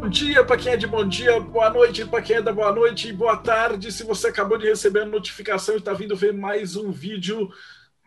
Bom dia para quem é de bom dia, boa noite para quem é da boa noite e boa tarde. Se você acabou de receber a notificação e está vindo ver mais um vídeo,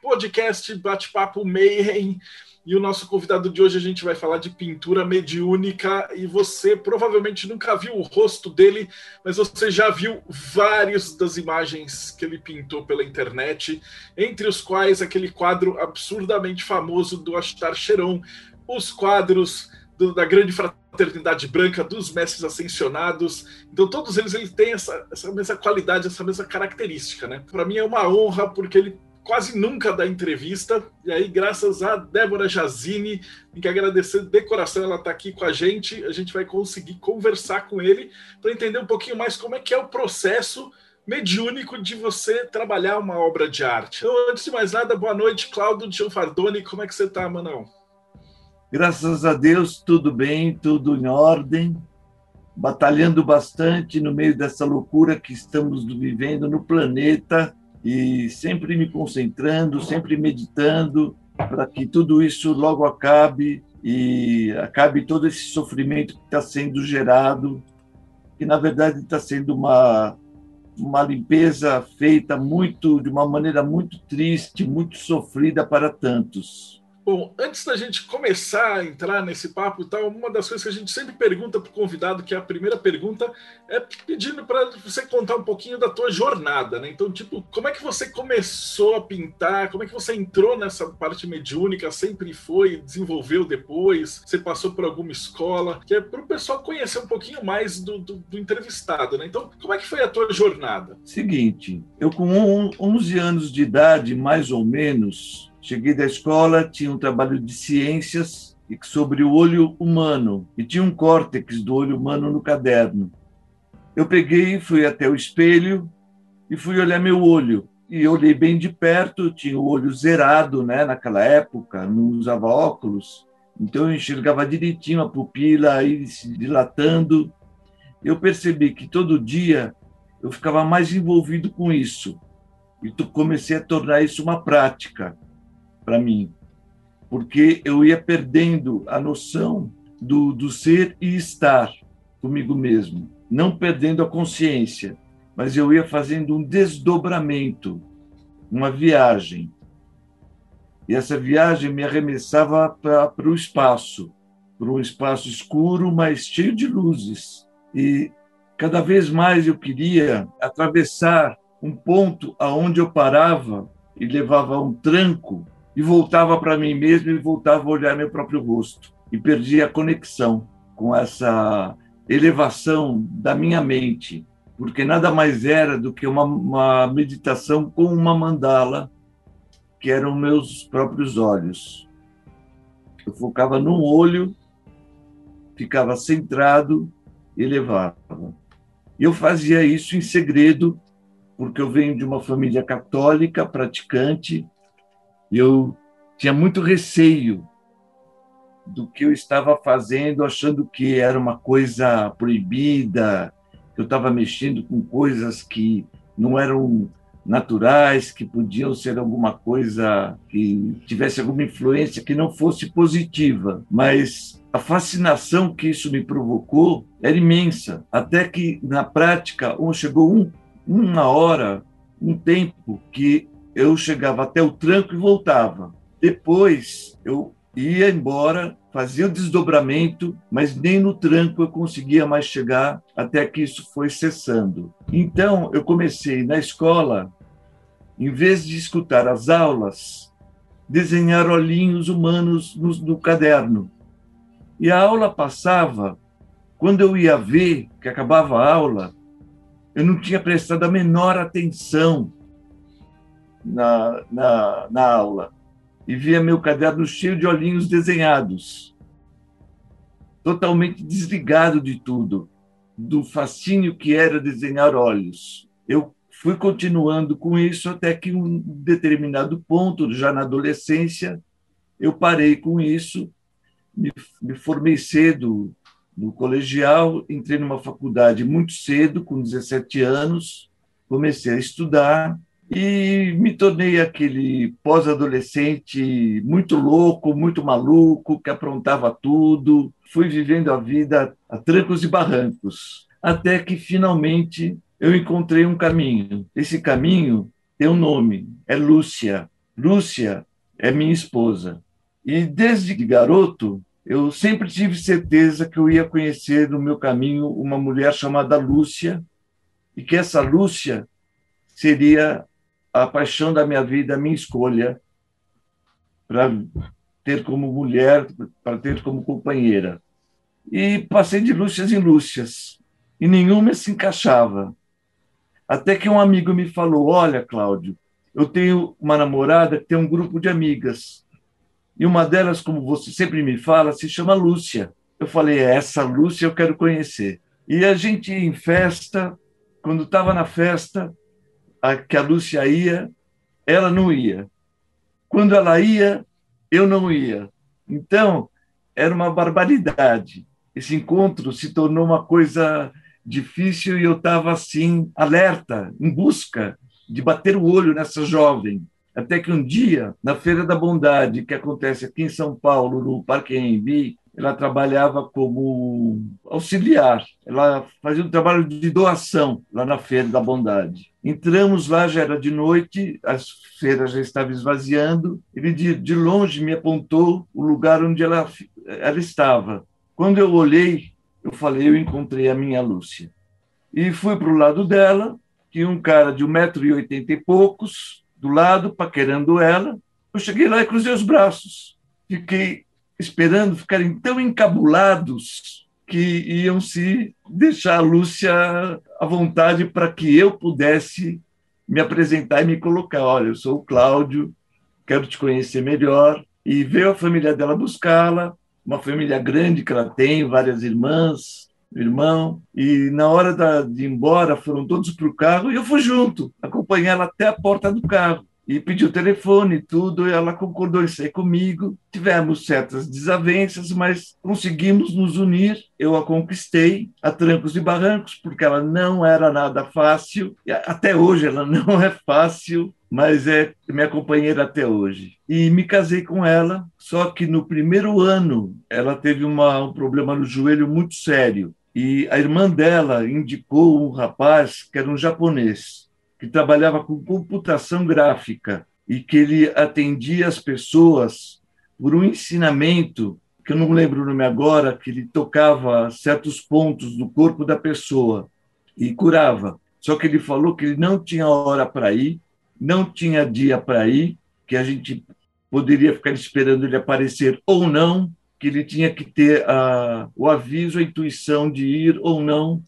podcast Bate-Papo Mayhem. E o nosso convidado de hoje a gente vai falar de pintura mediúnica e você provavelmente nunca viu o rosto dele, mas você já viu várias das imagens que ele pintou pela internet, entre os quais aquele quadro absurdamente famoso do Astar Cheron, os quadros do, da grande fraternidade branca, dos mestres ascensionados. Então, todos eles, eles têm essa, essa mesma qualidade, essa mesma característica. Né? Para mim é uma honra, porque ele quase nunca dá entrevista. E aí, graças a Débora Jazini, tem que agradecer de coração, ela está aqui com a gente. A gente vai conseguir conversar com ele para entender um pouquinho mais como é que é o processo mediúnico de você trabalhar uma obra de arte. Então, antes de mais nada, boa noite, Cláudio Gianfardoni. Como é que você está, Manão? Graças a Deus, tudo bem, tudo em ordem, batalhando bastante no meio dessa loucura que estamos vivendo no planeta e sempre me concentrando, sempre meditando para que tudo isso logo acabe e acabe todo esse sofrimento que está sendo gerado, que na verdade está sendo uma uma limpeza feita muito de uma maneira muito triste, muito sofrida para tantos. Bom, antes da gente começar a entrar nesse papo e tal, uma das coisas que a gente sempre pergunta para o convidado, que é a primeira pergunta, é pedindo para você contar um pouquinho da tua jornada, né? Então, tipo, como é que você começou a pintar? Como é que você entrou nessa parte mediúnica? Sempre foi, desenvolveu depois? Você passou por alguma escola? Que é para o pessoal conhecer um pouquinho mais do, do, do, entrevistado, né? Então, como é que foi a tua jornada? Seguinte, eu com 11 anos de idade, mais ou menos, Cheguei da escola, tinha um trabalho de ciências sobre o olho humano e tinha um córtex do olho humano no caderno. Eu peguei, fui até o espelho e fui olhar meu olho. E olhei bem de perto, tinha o olho zerado, né, naquela época, não usava óculos. Então eu enxergava direitinho a pupila aí se dilatando. Eu percebi que todo dia eu ficava mais envolvido com isso. E comecei a tornar isso uma prática para mim, porque eu ia perdendo a noção do, do ser e estar comigo mesmo, não perdendo a consciência, mas eu ia fazendo um desdobramento, uma viagem. E essa viagem me arremessava para o espaço, para um espaço escuro, mas cheio de luzes. E cada vez mais eu queria atravessar um ponto aonde eu parava e levava um tranco e voltava para mim mesmo e voltava a olhar meu próprio rosto e perdia a conexão com essa elevação da minha mente, porque nada mais era do que uma, uma meditação com uma mandala que eram meus próprios olhos. Eu focava num olho, ficava centrado e levava. Eu fazia isso em segredo, porque eu venho de uma família católica praticante eu tinha muito receio do que eu estava fazendo, achando que era uma coisa proibida, que eu estava mexendo com coisas que não eram naturais, que podiam ser alguma coisa que tivesse alguma influência que não fosse positiva. Mas a fascinação que isso me provocou era imensa, até que na prática chegou um, uma hora, um tempo que eu chegava até o tranco e voltava. Depois eu ia embora, fazia o desdobramento, mas nem no tranco eu conseguia mais chegar até que isso foi cessando. Então eu comecei na escola, em vez de escutar as aulas, desenhar olhinhos humanos no, no caderno. E a aula passava, quando eu ia ver que acabava a aula, eu não tinha prestado a menor atenção na, na, na aula e via meu caderno cheio de olhinhos desenhados, totalmente desligado de tudo, do fascínio que era desenhar olhos. Eu fui continuando com isso até que um determinado ponto, já na adolescência, eu parei com isso, me, me formei cedo no colegial, entrei numa faculdade muito cedo, com 17 anos, comecei a estudar e me tornei aquele pós-adolescente muito louco, muito maluco, que aprontava tudo. Fui vivendo a vida a trancos e barrancos, até que finalmente eu encontrei um caminho. Esse caminho tem um nome, é Lúcia. Lúcia é minha esposa. E desde garoto, eu sempre tive certeza que eu ia conhecer no meu caminho uma mulher chamada Lúcia, e que essa Lúcia seria a paixão da minha vida, a minha escolha para ter como mulher, para ter como companheira. E passei de Lúcias em Lúcias, e nenhuma se encaixava. Até que um amigo me falou: Olha, Cláudio, eu tenho uma namorada que tem um grupo de amigas. E uma delas, como você sempre me fala, se chama Lúcia. Eu falei: é Essa Lúcia eu quero conhecer. E a gente em festa, quando estava na festa, a, que a Lúcia ia, ela não ia. Quando ela ia, eu não ia. Então, era uma barbaridade. Esse encontro se tornou uma coisa difícil e eu estava assim, alerta, em busca de bater o olho nessa jovem. Até que um dia, na Feira da Bondade, que acontece aqui em São Paulo, no Parque Embi, ela trabalhava como auxiliar. Ela fazia um trabalho de doação lá na Feira da Bondade. Entramos lá, já era de noite, a feira já estava esvaziando. Ele, de, de longe, me apontou o lugar onde ela, ela estava. Quando eu olhei, eu falei, eu encontrei a minha Lúcia. E fui para o lado dela, tinha um cara de 1,80m e poucos, do lado, paquerando ela. Eu cheguei lá e cruzei os braços. Fiquei esperando ficarem tão encabulados que iam se deixar a Lúcia à vontade para que eu pudesse me apresentar e me colocar. Olha, eu sou o Cláudio, quero te conhecer melhor. E veio a família dela buscá-la, uma família grande que ela tem, várias irmãs, irmão, e na hora da, de ir embora foram todos para o carro e eu fui junto, acompanhei ela até a porta do carro e pediu telefone tudo, e ela concordou em sair comigo. Tivemos certas desavenças, mas conseguimos nos unir. Eu a conquistei a trancos e barrancos, porque ela não era nada fácil. Até hoje ela não é fácil, mas é minha companheira até hoje. E me casei com ela, só que no primeiro ano ela teve uma, um problema no joelho muito sério. E a irmã dela indicou um rapaz que era um japonês que trabalhava com computação gráfica e que ele atendia as pessoas por um ensinamento que eu não lembro o nome agora, que ele tocava certos pontos do corpo da pessoa e curava. Só que ele falou que ele não tinha hora para ir, não tinha dia para ir, que a gente poderia ficar esperando ele aparecer ou não, que ele tinha que ter a, o aviso, a intuição de ir ou não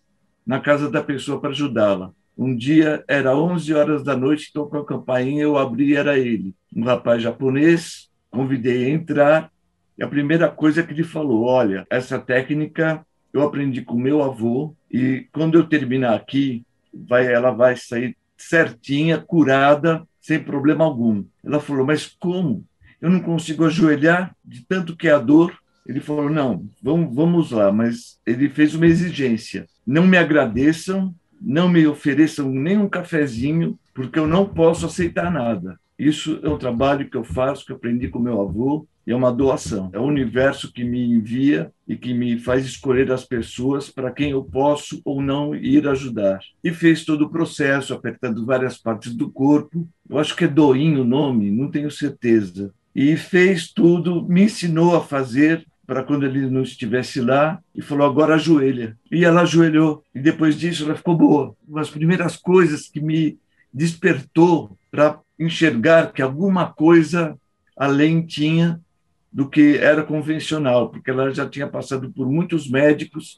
na casa da pessoa para ajudá-la. Um dia era 11 horas da noite, tocou a campainha, eu abri era ele, um rapaz japonês. Convidei a entrar e a primeira coisa que ele falou: Olha, essa técnica eu aprendi com meu avô e quando eu terminar aqui, vai, ela vai sair certinha, curada, sem problema algum. Ela falou: Mas como? Eu não consigo ajoelhar de tanto que é a dor. Ele falou: Não, vamos, vamos lá, mas ele fez uma exigência. Não me agradeçam, não me ofereçam nem um cafezinho, porque eu não posso aceitar nada. Isso é um trabalho que eu faço, que eu aprendi com meu avô, e é uma doação. É o universo que me envia e que me faz escolher as pessoas para quem eu posso ou não ir ajudar. E fez todo o processo, apertando várias partes do corpo. Eu acho que é Doim o nome, não tenho certeza. E fez tudo, me ensinou a fazer para quando ele não estivesse lá e falou: agora ajoelha. E ela ajoelhou. E depois disso ela ficou boa. Uma das primeiras coisas que me despertou para enxergar que alguma coisa além tinha do que era convencional, porque ela já tinha passado por muitos médicos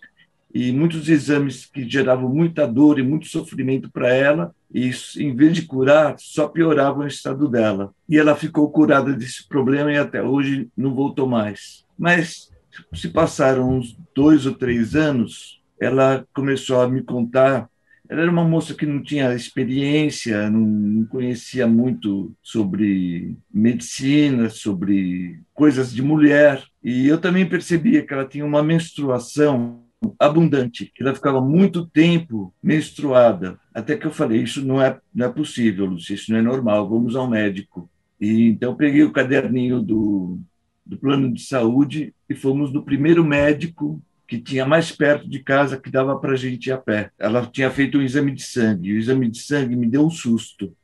e muitos exames que geravam muita dor e muito sofrimento para ela, e isso, em vez de curar, só pioravam o estado dela. E ela ficou curada desse problema e até hoje não voltou mais. Mas se passaram uns dois ou três anos, ela começou a me contar Ela era uma moça que não tinha experiência, não conhecia muito sobre medicina, sobre coisas de mulher. E eu também percebia que ela tinha uma menstruação abundante. Ela ficava muito tempo menstruada. Até que eu falei: Isso não é, não é possível, Lúcia, isso não é normal, vamos ao médico. E então peguei o caderninho do, do plano de saúde e fomos no primeiro médico que tinha mais perto de casa que dava para a gente ir a pé. Ela tinha feito um exame de sangue. E o exame de sangue me deu um susto,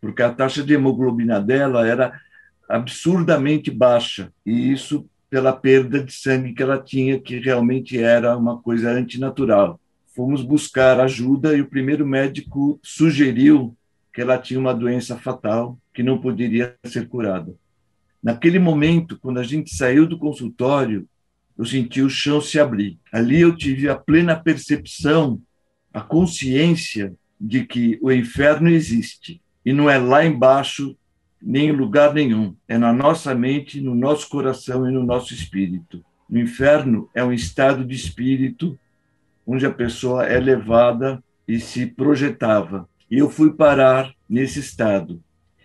porque a taxa de hemoglobina dela era absurdamente baixa. E isso pela perda de sangue que ela tinha, que realmente era uma coisa antinatural. Fomos buscar ajuda e o primeiro médico sugeriu que ela tinha uma doença fatal que não poderia ser curada. Naquele momento, quando a gente saiu do consultório, eu senti o chão se abrir. Ali eu tive a plena percepção, a consciência de que o inferno existe e não é lá embaixo nem em lugar nenhum, é na nossa mente, no nosso coração e no nosso espírito. O inferno é um estado de espírito onde a pessoa é levada e se projetava. E eu fui parar nesse estado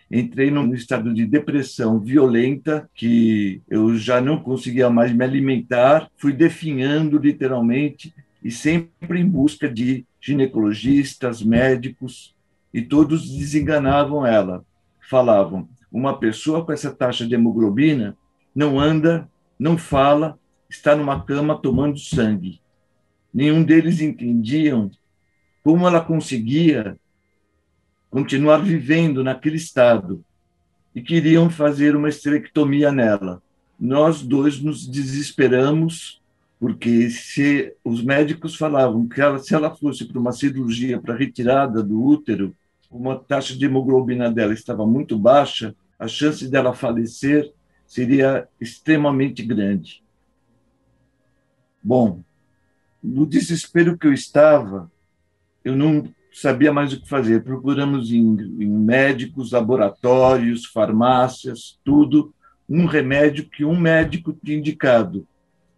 entrei num estado de depressão violenta, que eu já não conseguia mais me alimentar, fui definhando literalmente e sempre em busca de ginecologistas, médicos, e todos desenganavam ela. Falavam: uma pessoa com essa taxa de hemoglobina não anda, não fala, está numa cama tomando sangue. Nenhum deles entendiam como ela conseguia continuar vivendo naquele estado e queriam fazer uma esterectomia nela. Nós dois nos desesperamos porque se os médicos falavam que ela, se ela fosse para uma cirurgia para retirada do útero, como a taxa de hemoglobina dela estava muito baixa, a chance dela falecer seria extremamente grande. Bom, no desespero que eu estava, eu não sabia mais o que fazer. Procuramos em, em médicos, laboratórios, farmácias, tudo, um remédio que um médico tinha indicado,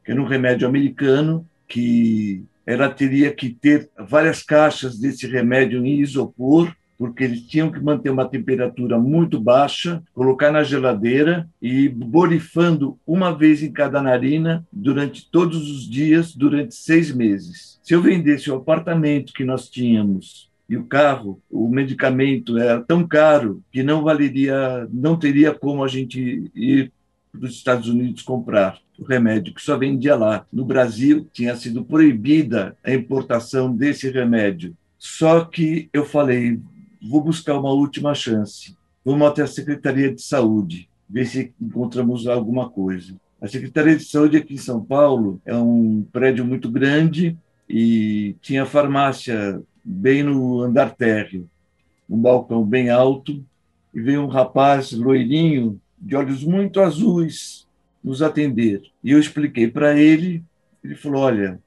que era um remédio americano que ela teria que ter várias caixas desse remédio em isopor porque eles tinham que manter uma temperatura muito baixa, colocar na geladeira e borifando uma vez em cada narina durante todos os dias, durante seis meses. Se eu vendesse o apartamento que nós tínhamos e o carro, o medicamento era tão caro que não valeria, não teria como a gente ir para os Estados Unidos comprar o remédio, que só vendia lá. No Brasil, tinha sido proibida a importação desse remédio. Só que eu falei, vou buscar uma última chance. Vamos até a Secretaria de Saúde, ver se encontramos alguma coisa. A Secretaria de Saúde aqui em São Paulo é um prédio muito grande e tinha farmácia bem no andar térreo, um balcão bem alto, e veio um rapaz loirinho, de olhos muito azuis, nos atender. E eu expliquei para ele, ele falou: Olha,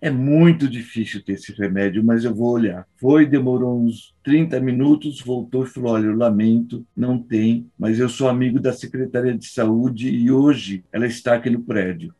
é muito difícil ter esse remédio, mas eu vou olhar. Foi, demorou uns 30 minutos, voltou e falou: Olha, eu lamento, não tem, mas eu sou amigo da Secretaria de Saúde e hoje ela está aqui no prédio.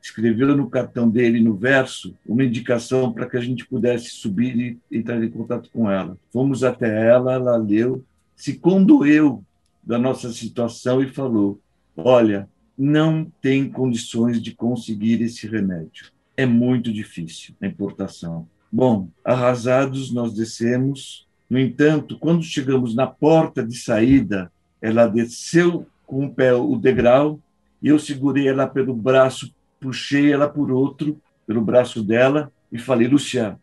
Escreveu no cartão dele, no verso, uma indicação para que a gente pudesse subir e entrar em contato com ela. Fomos até ela, ela leu, se condoeu da nossa situação e falou: Olha, não tem condições de conseguir esse remédio é muito difícil a importação. Bom, arrasados, nós descemos. No entanto, quando chegamos na porta de saída, ela desceu com o pé o degrau e eu segurei ela pelo braço, puxei ela por outro, pelo braço dela e falei: Luciano,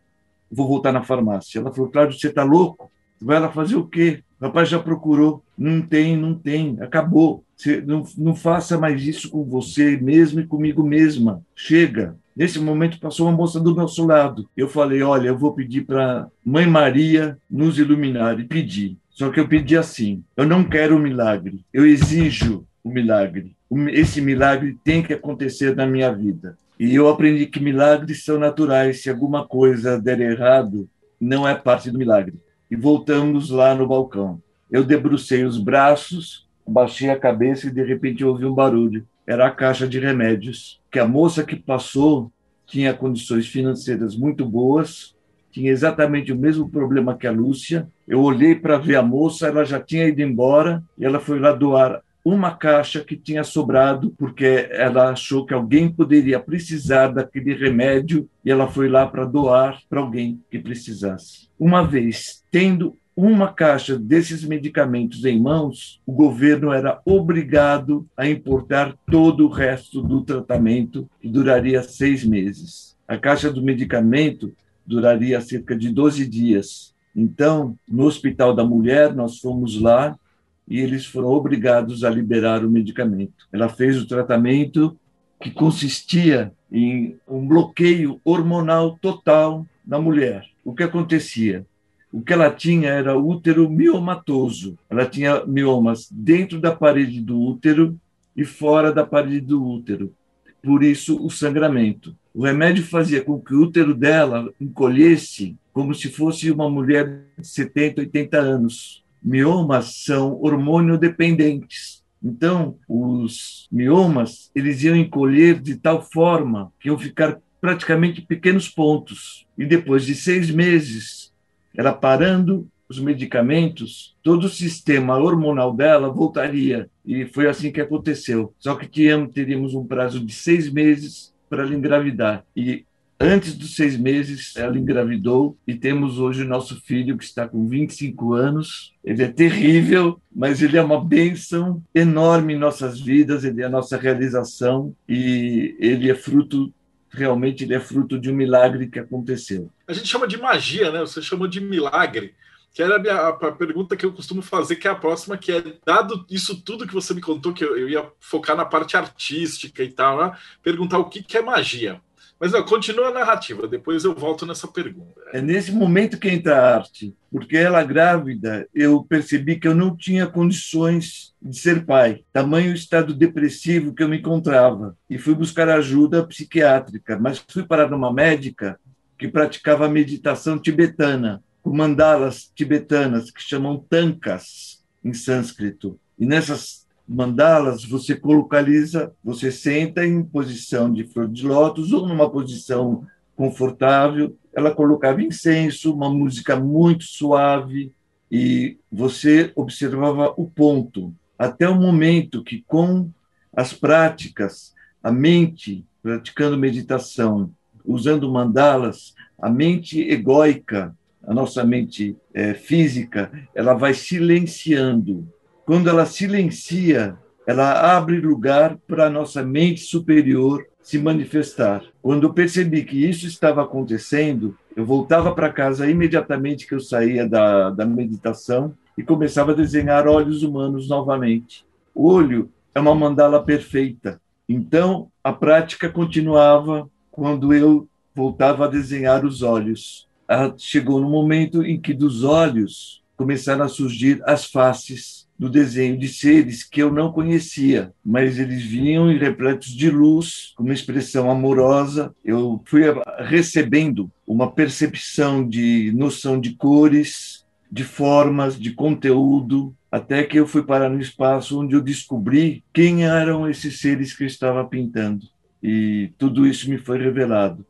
vou voltar na farmácia. Ela falou: Cláudio, você está louco? Vai lá fazer o quê? Rapaz já procurou. Não tem, não tem. Acabou. Você não, não faça mais isso com você mesmo e comigo mesma. Chega. Nesse momento passou uma moça do nosso lado. Eu falei: Olha, eu vou pedir para Mãe Maria nos iluminar. E pedi. Só que eu pedi assim: Eu não quero um milagre, eu exijo o um milagre. Esse milagre tem que acontecer na minha vida. E eu aprendi que milagres são naturais. Se alguma coisa der errado, não é parte do milagre. E voltamos lá no balcão. Eu debrucei os braços, baixei a cabeça e de repente ouvi um barulho era a caixa de remédios, que a moça que passou tinha condições financeiras muito boas tinha exatamente o mesmo problema que a Lúcia. Eu olhei para ver a moça, ela já tinha ido embora e ela foi lá doar uma caixa que tinha sobrado, porque ela achou que alguém poderia precisar daquele remédio e ela foi lá para doar para alguém que precisasse. Uma vez tendo uma caixa desses medicamentos em mãos, o governo era obrigado a importar todo o resto do tratamento, que duraria seis meses. A caixa do medicamento duraria cerca de 12 dias. Então, no Hospital da Mulher, nós fomos lá e eles foram obrigados a liberar o medicamento. Ela fez o tratamento que consistia em um bloqueio hormonal total na mulher. O que acontecia? O que ela tinha era útero miomatoso. Ela tinha miomas dentro da parede do útero e fora da parede do útero. Por isso, o sangramento. O remédio fazia com que o útero dela encolhesse como se fosse uma mulher de 70, 80 anos miomas são hormônio dependentes. Então, os miomas, eles iam encolher de tal forma que iam ficar praticamente pequenos pontos. E depois de seis meses, ela parando os medicamentos, todo o sistema hormonal dela voltaria. E foi assim que aconteceu. Só que teríamos um prazo de seis meses para ela engravidar. E Antes dos seis meses, ela engravidou e temos hoje o nosso filho que está com 25 anos. Ele é terrível, mas ele é uma bênção enorme em nossas vidas, ele é a nossa realização e ele é fruto realmente ele é fruto de um milagre que aconteceu. A gente chama de magia, né? Você chamou de milagre, que era a, minha, a pergunta que eu costumo fazer, que é a próxima, que é, dado isso tudo que você me contou, que eu, eu ia focar na parte artística e tal, né? perguntar o que, que é magia. Mas não, continua a narrativa, depois eu volto nessa pergunta. É nesse momento que entra a arte, porque ela grávida, eu percebi que eu não tinha condições de ser pai, tamanho estado depressivo que eu me encontrava, e fui buscar ajuda psiquiátrica, mas fui parar numa médica que praticava meditação tibetana, com mandalas tibetanas que chamam tankas em sânscrito. E nessas mandalas, você localiza, você senta em posição de flor de lótus ou numa posição confortável. Ela colocava incenso, uma música muito suave e você observava o ponto até o momento que com as práticas, a mente praticando meditação, usando mandalas, a mente egóica, a nossa mente é, física, ela vai silenciando quando ela silencia, ela abre lugar para a nossa mente superior se manifestar. Quando eu percebi que isso estava acontecendo, eu voltava para casa imediatamente que eu saía da, da meditação e começava a desenhar olhos humanos novamente. O olho é uma mandala perfeita. Então, a prática continuava quando eu voltava a desenhar os olhos. Ah, chegou no momento em que dos olhos começaram a surgir as faces do desenho de seres que eu não conhecia, mas eles vinham repletos de luz, com uma expressão amorosa. Eu fui recebendo uma percepção de noção de cores, de formas, de conteúdo, até que eu fui parar no espaço onde eu descobri quem eram esses seres que eu estava pintando. E tudo isso me foi revelado.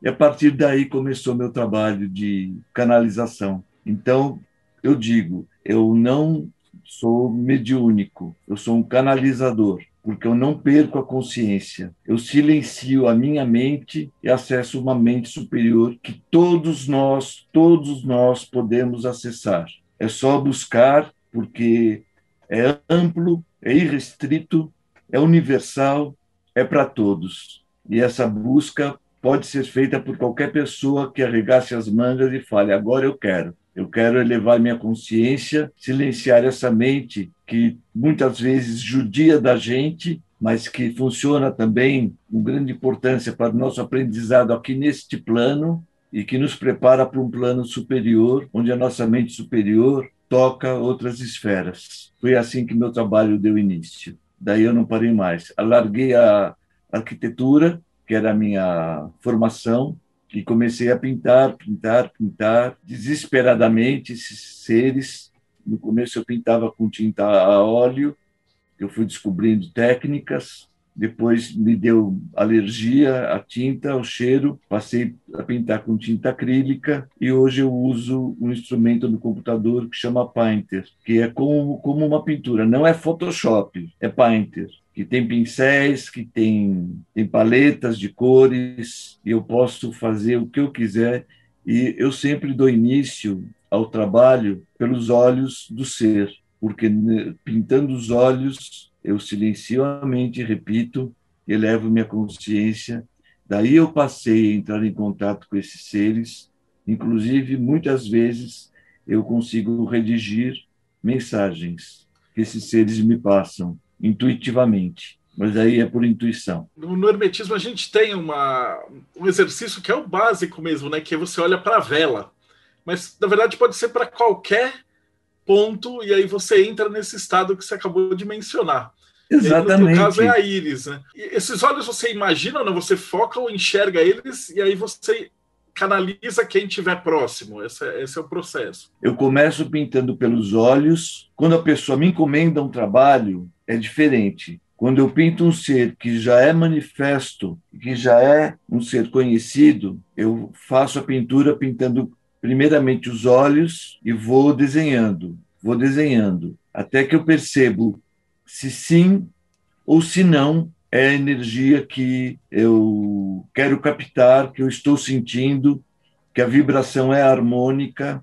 E a partir daí começou meu trabalho de canalização. Então, eu digo, eu não sou mediúnico, eu sou um canalizador, porque eu não perco a consciência. Eu silencio a minha mente e acesso uma mente superior que todos nós, todos nós podemos acessar. É só buscar, porque é amplo, é irrestrito, é universal, é para todos. E essa busca pode ser feita por qualquer pessoa que arregace as mangas e fale: agora eu quero. Eu quero elevar minha consciência, silenciar essa mente que muitas vezes judia da gente, mas que funciona também com grande importância para o nosso aprendizado aqui neste plano e que nos prepara para um plano superior, onde a nossa mente superior toca outras esferas. Foi assim que meu trabalho deu início. Daí eu não parei mais. Alarguei a arquitetura, que era a minha formação, e comecei a pintar, pintar, pintar, desesperadamente esses seres. No começo eu pintava com tinta a óleo, eu fui descobrindo técnicas, depois me deu alergia à tinta, ao cheiro, passei a pintar com tinta acrílica e hoje eu uso um instrumento no computador que chama Painter, que é como, como uma pintura, não é Photoshop, é Painter que tem pincéis, que tem, tem paletas de cores, e eu posso fazer o que eu quiser. E eu sempre dou início ao trabalho pelos olhos do ser, porque né, pintando os olhos eu silencio a mente, repito, elevo minha consciência. Daí eu passei a entrar em contato com esses seres, inclusive muitas vezes eu consigo redigir mensagens que esses seres me passam intuitivamente. Mas aí é por intuição. No, no hermetismo a gente tem uma, um exercício que é o básico mesmo, né? Que é você olha para a vela. Mas na verdade pode ser para qualquer ponto e aí você entra nesse estado que você acabou de mencionar. Exatamente. no caso é a íris, né? E esses olhos você imagina, não? Você foca ou enxerga eles e aí você canaliza quem estiver próximo. Esse é, esse é, o processo. Eu começo pintando pelos olhos. Quando a pessoa me encomenda um trabalho, é diferente. Quando eu pinto um ser que já é manifesto, que já é um ser conhecido, eu faço a pintura pintando primeiramente os olhos e vou desenhando, vou desenhando, até que eu percebo se sim ou se não é a energia que eu quero captar, que eu estou sentindo, que a vibração é harmônica,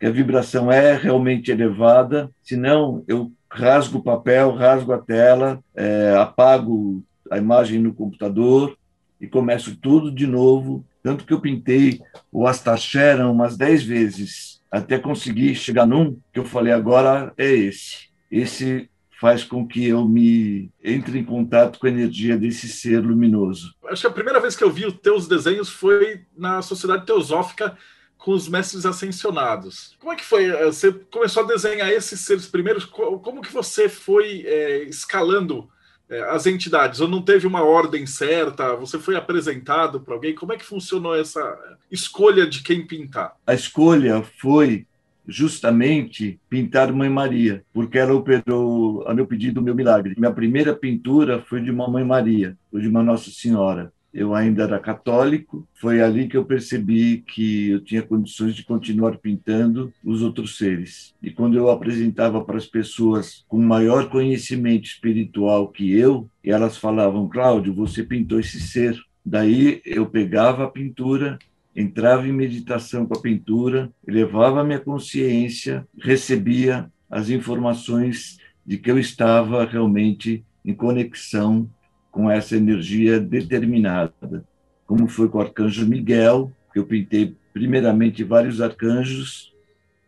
que a vibração é realmente elevada, senão eu rasgo o papel, rasgo a tela, é, apago a imagem no computador e começo tudo de novo. Tanto que eu pintei o Astacheran umas dez vezes até conseguir chegar num que eu falei agora é esse. Esse faz com que eu me entre em contato com a energia desse ser luminoso. Acho que a primeira vez que eu vi os teus desenhos foi na Sociedade Teosófica com os mestres ascensionados. Como é que foi? Eh, você começou a desenhar esses seres primeiros? Como que você foi é, escalando é, as entidades? Ou não teve uma ordem certa? Você foi apresentado para alguém? Como é que funcionou essa escolha de quem pintar? A escolha foi justamente pintar Mãe Maria, porque ela operou a meu pedido o meu milagre. Minha primeira pintura foi de uma Mãe Maria, foi de uma Nossa Senhora. Eu ainda era católico, foi ali que eu percebi que eu tinha condições de continuar pintando os outros seres. E quando eu apresentava para as pessoas com maior conhecimento espiritual que eu, elas falavam: Cláudio, você pintou esse ser. Daí eu pegava a pintura entrava em meditação com a pintura, elevava minha consciência, recebia as informações de que eu estava realmente em conexão com essa energia determinada. Como foi com o arcanjo Miguel, que eu pintei primeiramente vários arcanjos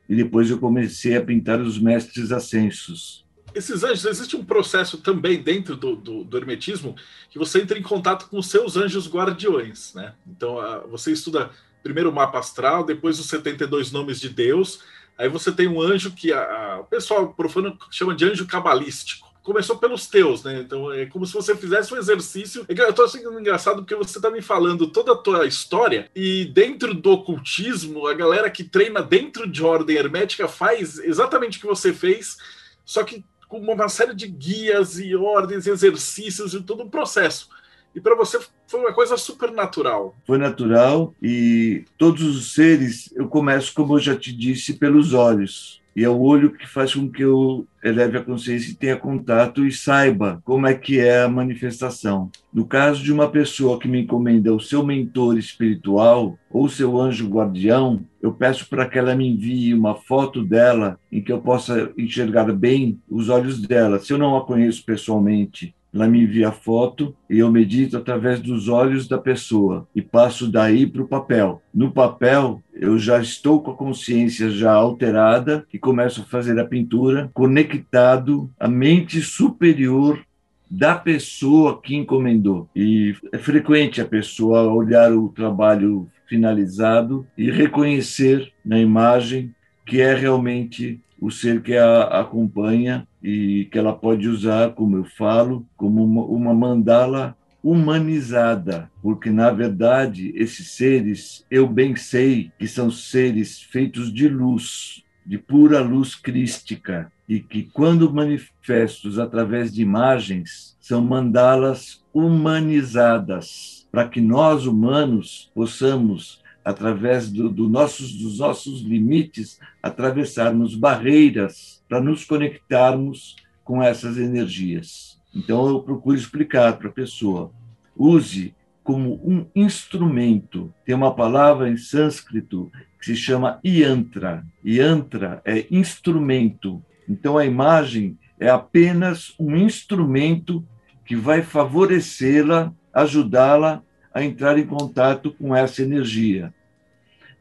e depois eu comecei a pintar os mestres ascensos esses anjos, existe um processo também dentro do, do, do, hermetismo que você entra em contato com os seus anjos guardiões, né? Então, você estuda primeiro o mapa astral, depois os 72 nomes de Deus, aí você tem um anjo que a, a, o pessoal profano chama de anjo cabalístico. Começou pelos teus, né? Então é como se você fizesse um exercício. É eu tô achando engraçado porque você tá me falando toda a tua história e dentro do ocultismo, a galera que treina dentro de ordem hermética faz exatamente o que você fez, só que com uma série de guias e ordens, exercícios e todo um processo. E para você foi uma coisa super natural. Foi natural e todos os seres, eu começo, como eu já te disse, pelos olhos. E é o olho que faz com que eu eleve a consciência e tenha contato e saiba como é que é a manifestação. No caso de uma pessoa que me encomenda o seu mentor espiritual ou seu anjo guardião, eu peço para que ela me envie uma foto dela em que eu possa enxergar bem os olhos dela. Se eu não a conheço pessoalmente, ela me envia a foto e eu medito através dos olhos da pessoa e passo daí para o papel. No papel, eu já estou com a consciência já alterada e começo a fazer a pintura conectado à mente superior da pessoa que encomendou. E é frequente a pessoa olhar o trabalho finalizado e reconhecer na imagem que é realmente o ser que a acompanha e que ela pode usar, como eu falo, como uma, uma mandala humanizada, porque na verdade esses seres, eu bem sei que são seres feitos de luz, de pura luz crística. E que, quando manifestos através de imagens, são mandalas humanizadas, para que nós, humanos, possamos, através do, do nossos, dos nossos limites, atravessarmos barreiras para nos conectarmos com essas energias. Então, eu procuro explicar para a pessoa: use como um instrumento. Tem uma palavra em sânscrito que se chama yantra. Yantra é instrumento. Então a imagem é apenas um instrumento que vai favorecê-la, ajudá-la a entrar em contato com essa energia.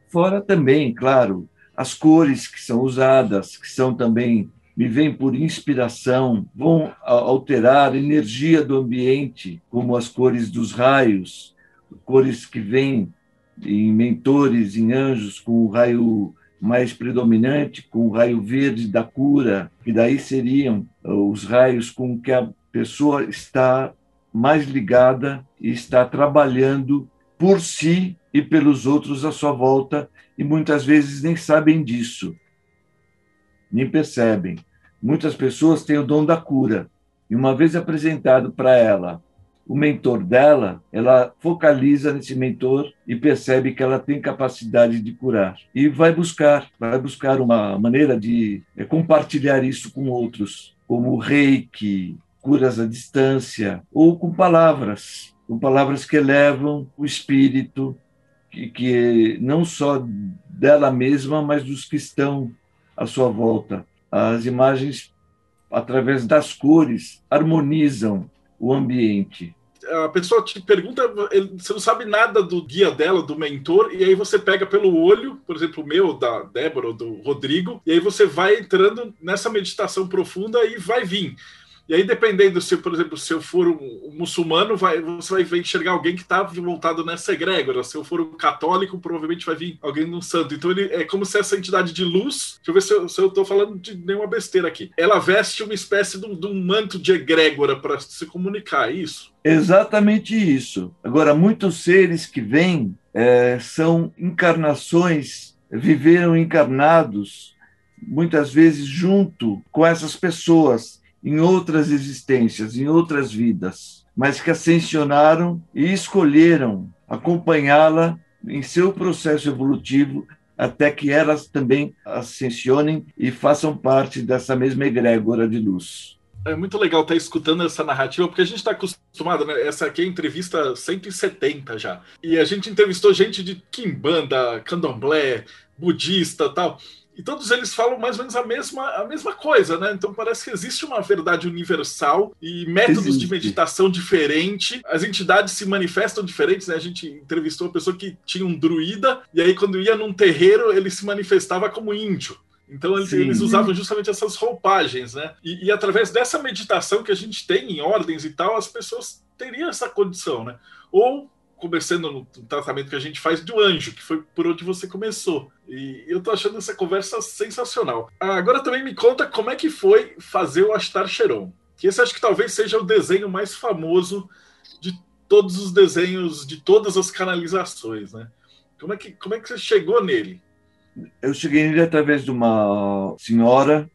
Fora também, claro, as cores que são usadas, que são também me vêm por inspiração, vão alterar a energia do ambiente, como as cores dos raios, cores que vêm em mentores, em anjos, com o raio mais predominante, com o raio verde da cura, que daí seriam os raios com que a pessoa está mais ligada e está trabalhando por si e pelos outros à sua volta, e muitas vezes nem sabem disso, nem percebem. Muitas pessoas têm o dom da cura, e uma vez apresentado para ela o mentor dela, ela focaliza nesse mentor e percebe que ela tem capacidade de curar. E vai buscar, vai buscar uma maneira de é, compartilhar isso com outros, como reiki, curas à distância, ou com palavras, com palavras que elevam o espírito, que, que não só dela mesma, mas dos que estão à sua volta. As imagens, através das cores, harmonizam o ambiente. A pessoa te pergunta, você não sabe nada do guia dela, do mentor, e aí você pega pelo olho, por exemplo, o meu, da Débora, ou do Rodrigo, e aí você vai entrando nessa meditação profunda e vai vir. E aí, dependendo se, por exemplo, se eu for um, um muçulmano, vai, você vai enxergar alguém que está voltado nessa egrégora. Se eu for um católico, provavelmente vai vir alguém no santo. Então, ele é como se essa entidade de luz. Deixa eu ver se eu, estou falando de nenhuma besteira aqui. Ela veste uma espécie de um, de um manto de egrégora para se comunicar, é isso? Exatamente isso. Agora, muitos seres que vêm é, são encarnações, viveram encarnados, muitas vezes junto com essas pessoas em outras existências, em outras vidas, mas que ascensionaram e escolheram acompanhá-la em seu processo evolutivo até que elas também ascensionem e façam parte dessa mesma egrégora de luz. É muito legal estar escutando essa narrativa, porque a gente está acostumado, né? Essa aqui é a entrevista 170 já. E a gente entrevistou gente de Kimbanda, Candomblé, budista tal e todos eles falam mais ou menos a mesma, a mesma coisa, né? Então parece que existe uma verdade universal e métodos existe. de meditação diferentes. As entidades se manifestam diferentes, né? A gente entrevistou uma pessoa que tinha um druida, e aí quando ia num terreiro, ele se manifestava como índio. Então eles, eles, usavam justamente essas roupagens, né? E, e, através dessa meditação que a gente tem em ordens e tal, as pessoas teriam essa condição, né? Ou começando no tratamento que a gente faz do anjo, que foi por onde você começou. E eu tô achando essa conversa sensacional. Agora também me conta como é que foi fazer o Astar Cheron. Que esse acho que talvez seja o desenho mais famoso de todos os desenhos, de todas as canalizações, né? Como é que, como é que você chegou nele? Eu cheguei nele através de uma senhora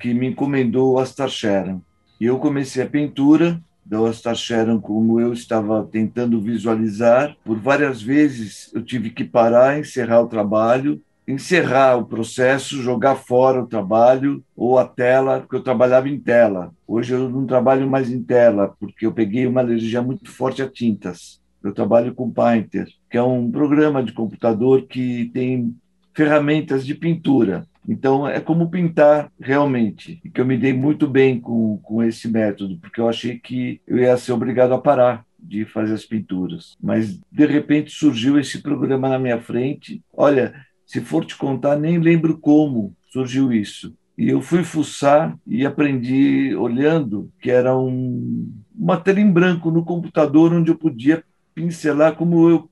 que me encomendou o Astar Sharon. E eu comecei a pintura elas acharam como eu estava tentando visualizar. Por várias vezes eu tive que parar, encerrar o trabalho, encerrar o processo, jogar fora o trabalho ou a tela, porque eu trabalhava em tela. Hoje eu não trabalho mais em tela, porque eu peguei uma alergia muito forte a tintas. Eu trabalho com Painter, que é um programa de computador que tem ferramentas de pintura. Então, é como pintar realmente. E que eu me dei muito bem com, com esse método, porque eu achei que eu ia ser obrigado a parar de fazer as pinturas. Mas, de repente, surgiu esse programa na minha frente. Olha, se for te contar, nem lembro como surgiu isso. E eu fui fuçar e aprendi olhando que era um, uma tela em branco no computador onde eu podia pincelar como eu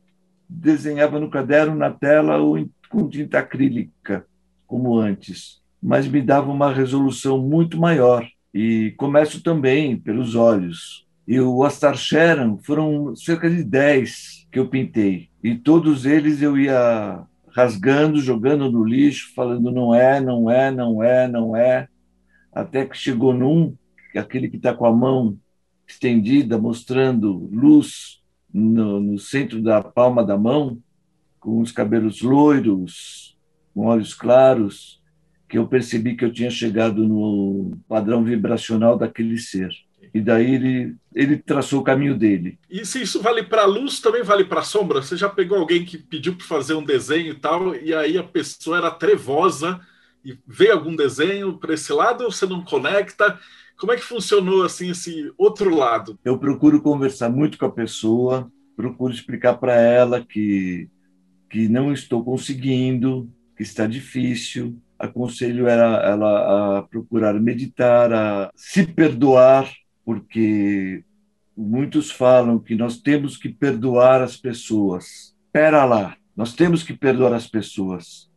desenhava no caderno, na tela ou com tinta acrílica como antes, mas me dava uma resolução muito maior. E começo também pelos olhos. E o Astar Sharon foram cerca de 10 que eu pintei. E todos eles eu ia rasgando, jogando no lixo, falando não é, não é, não é, não é, até que chegou num, aquele que está com a mão estendida, mostrando luz no, no centro da palma da mão, com os cabelos loiros, com olhos claros, que eu percebi que eu tinha chegado no padrão vibracional daquele ser. E daí ele, ele traçou o caminho dele. E se isso vale para a luz, também vale para a sombra? Você já pegou alguém que pediu para fazer um desenho e tal, e aí a pessoa era trevosa e veio algum desenho para esse lado ou você não conecta? Como é que funcionou assim esse outro lado? Eu procuro conversar muito com a pessoa, procuro explicar para ela que que não estou conseguindo, que está difícil. Aconselho ela, ela a procurar meditar, a se perdoar, porque muitos falam que nós temos que perdoar as pessoas. Pera lá, nós temos que perdoar as pessoas,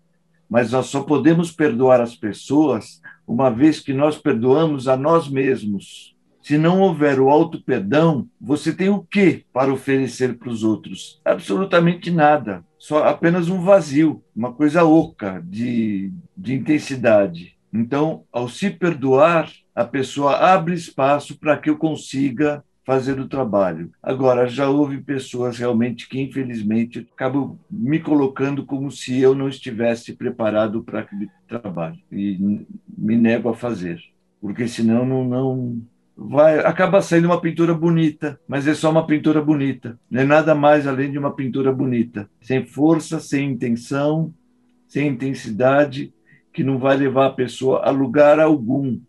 mas nós só podemos perdoar as pessoas uma vez que nós perdoamos a nós mesmos. Se não houver o auto-perdão, você tem o que para oferecer para os outros? Absolutamente nada. Só apenas um vazio, uma coisa oca de, de intensidade. Então, ao se perdoar, a pessoa abre espaço para que eu consiga fazer o trabalho. Agora, já houve pessoas realmente que, infelizmente, acabam me colocando como se eu não estivesse preparado para aquele trabalho e me nego a fazer, porque senão não, não, vai acaba saindo uma pintura bonita, mas é só uma pintura bonita. Não é nada mais além de uma pintura bonita, sem força, sem intenção, sem intensidade, que não vai levar a pessoa a lugar algum.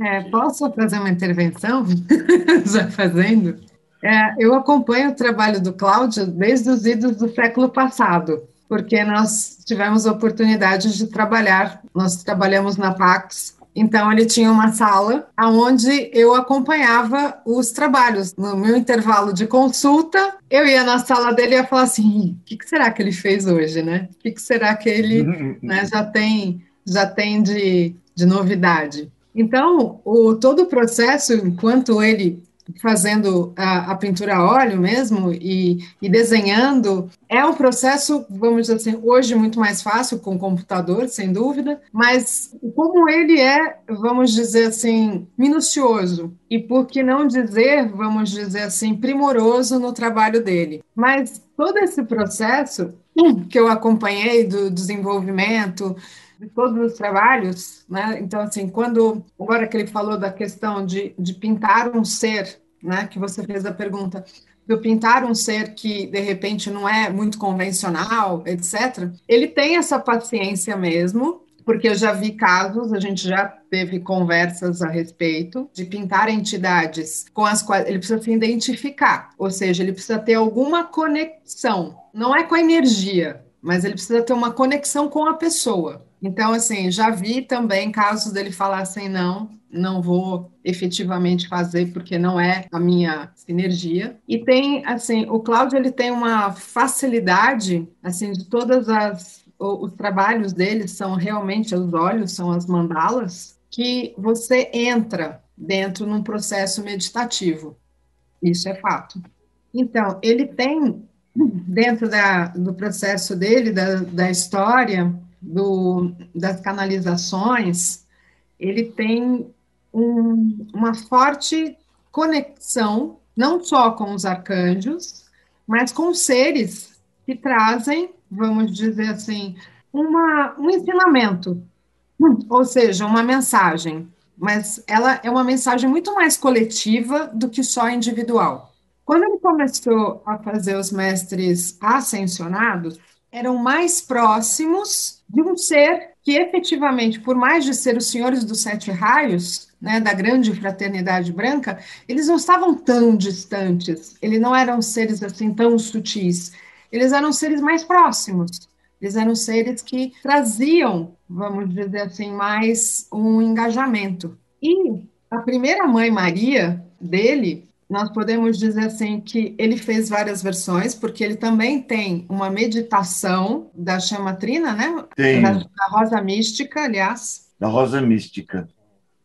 É, posso fazer uma intervenção? Já fazendo? É, eu acompanho o trabalho do Cláudio desde os idos do século passado, porque nós tivemos oportunidade de trabalhar, nós trabalhamos na Pax então ele tinha uma sala onde eu acompanhava os trabalhos. No meu intervalo de consulta, eu ia na sala dele e ia falar assim: o que, que será que ele fez hoje, né? O que, que será que ele né, já tem já tem de, de novidade? Então, o, todo o processo, enquanto ele fazendo a, a, pintura a óleo mesmo e, e, desenhando. É um processo, vamos dizer assim, hoje muito mais fácil com o computador, sem dúvida, mas como ele é, vamos dizer assim, minucioso e por que não dizer, vamos dizer assim, primoroso no trabalho dele. Mas todo esse processo que eu acompanhei do desenvolvimento, de todos os trabalhos, né? Então, assim, quando agora que ele falou da questão de, de pintar um ser, né? Que você fez a pergunta, de pintar um ser que de repente não é muito convencional, etc. Ele tem essa paciência mesmo, porque eu já vi casos, a gente já teve conversas a respeito de pintar entidades com as quais ele precisa se identificar, ou seja, ele precisa ter alguma conexão, não é com a energia, mas ele precisa ter uma conexão com a pessoa. Então, assim, já vi também casos dele falar assim, não, não vou efetivamente fazer porque não é a minha sinergia. E tem, assim, o Cláudio, ele tem uma facilidade, assim, de todas as os trabalhos dele são realmente os olhos, são as mandalas, que você entra dentro num processo meditativo. Isso é fato. Então, ele tem, dentro da, do processo dele, da, da história, do, das canalizações, ele tem um, uma forte conexão, não só com os arcanjos, mas com seres que trazem, vamos dizer assim, uma, um ensinamento, ou seja, uma mensagem, mas ela é uma mensagem muito mais coletiva do que só individual. Quando ele começou a fazer os mestres ascensionados, eram mais próximos de um ser que efetivamente, por mais de ser os senhores dos sete raios, né, da grande fraternidade branca, eles não estavam tão distantes, eles não eram seres assim tão sutis, eles eram seres mais próximos, eles eram seres que traziam, vamos dizer assim, mais um engajamento. E a primeira mãe Maria dele nós podemos dizer assim que ele fez várias versões, porque ele também tem uma meditação da chama trina, né? Tem. Da, da Rosa Mística, aliás. Da Rosa Mística.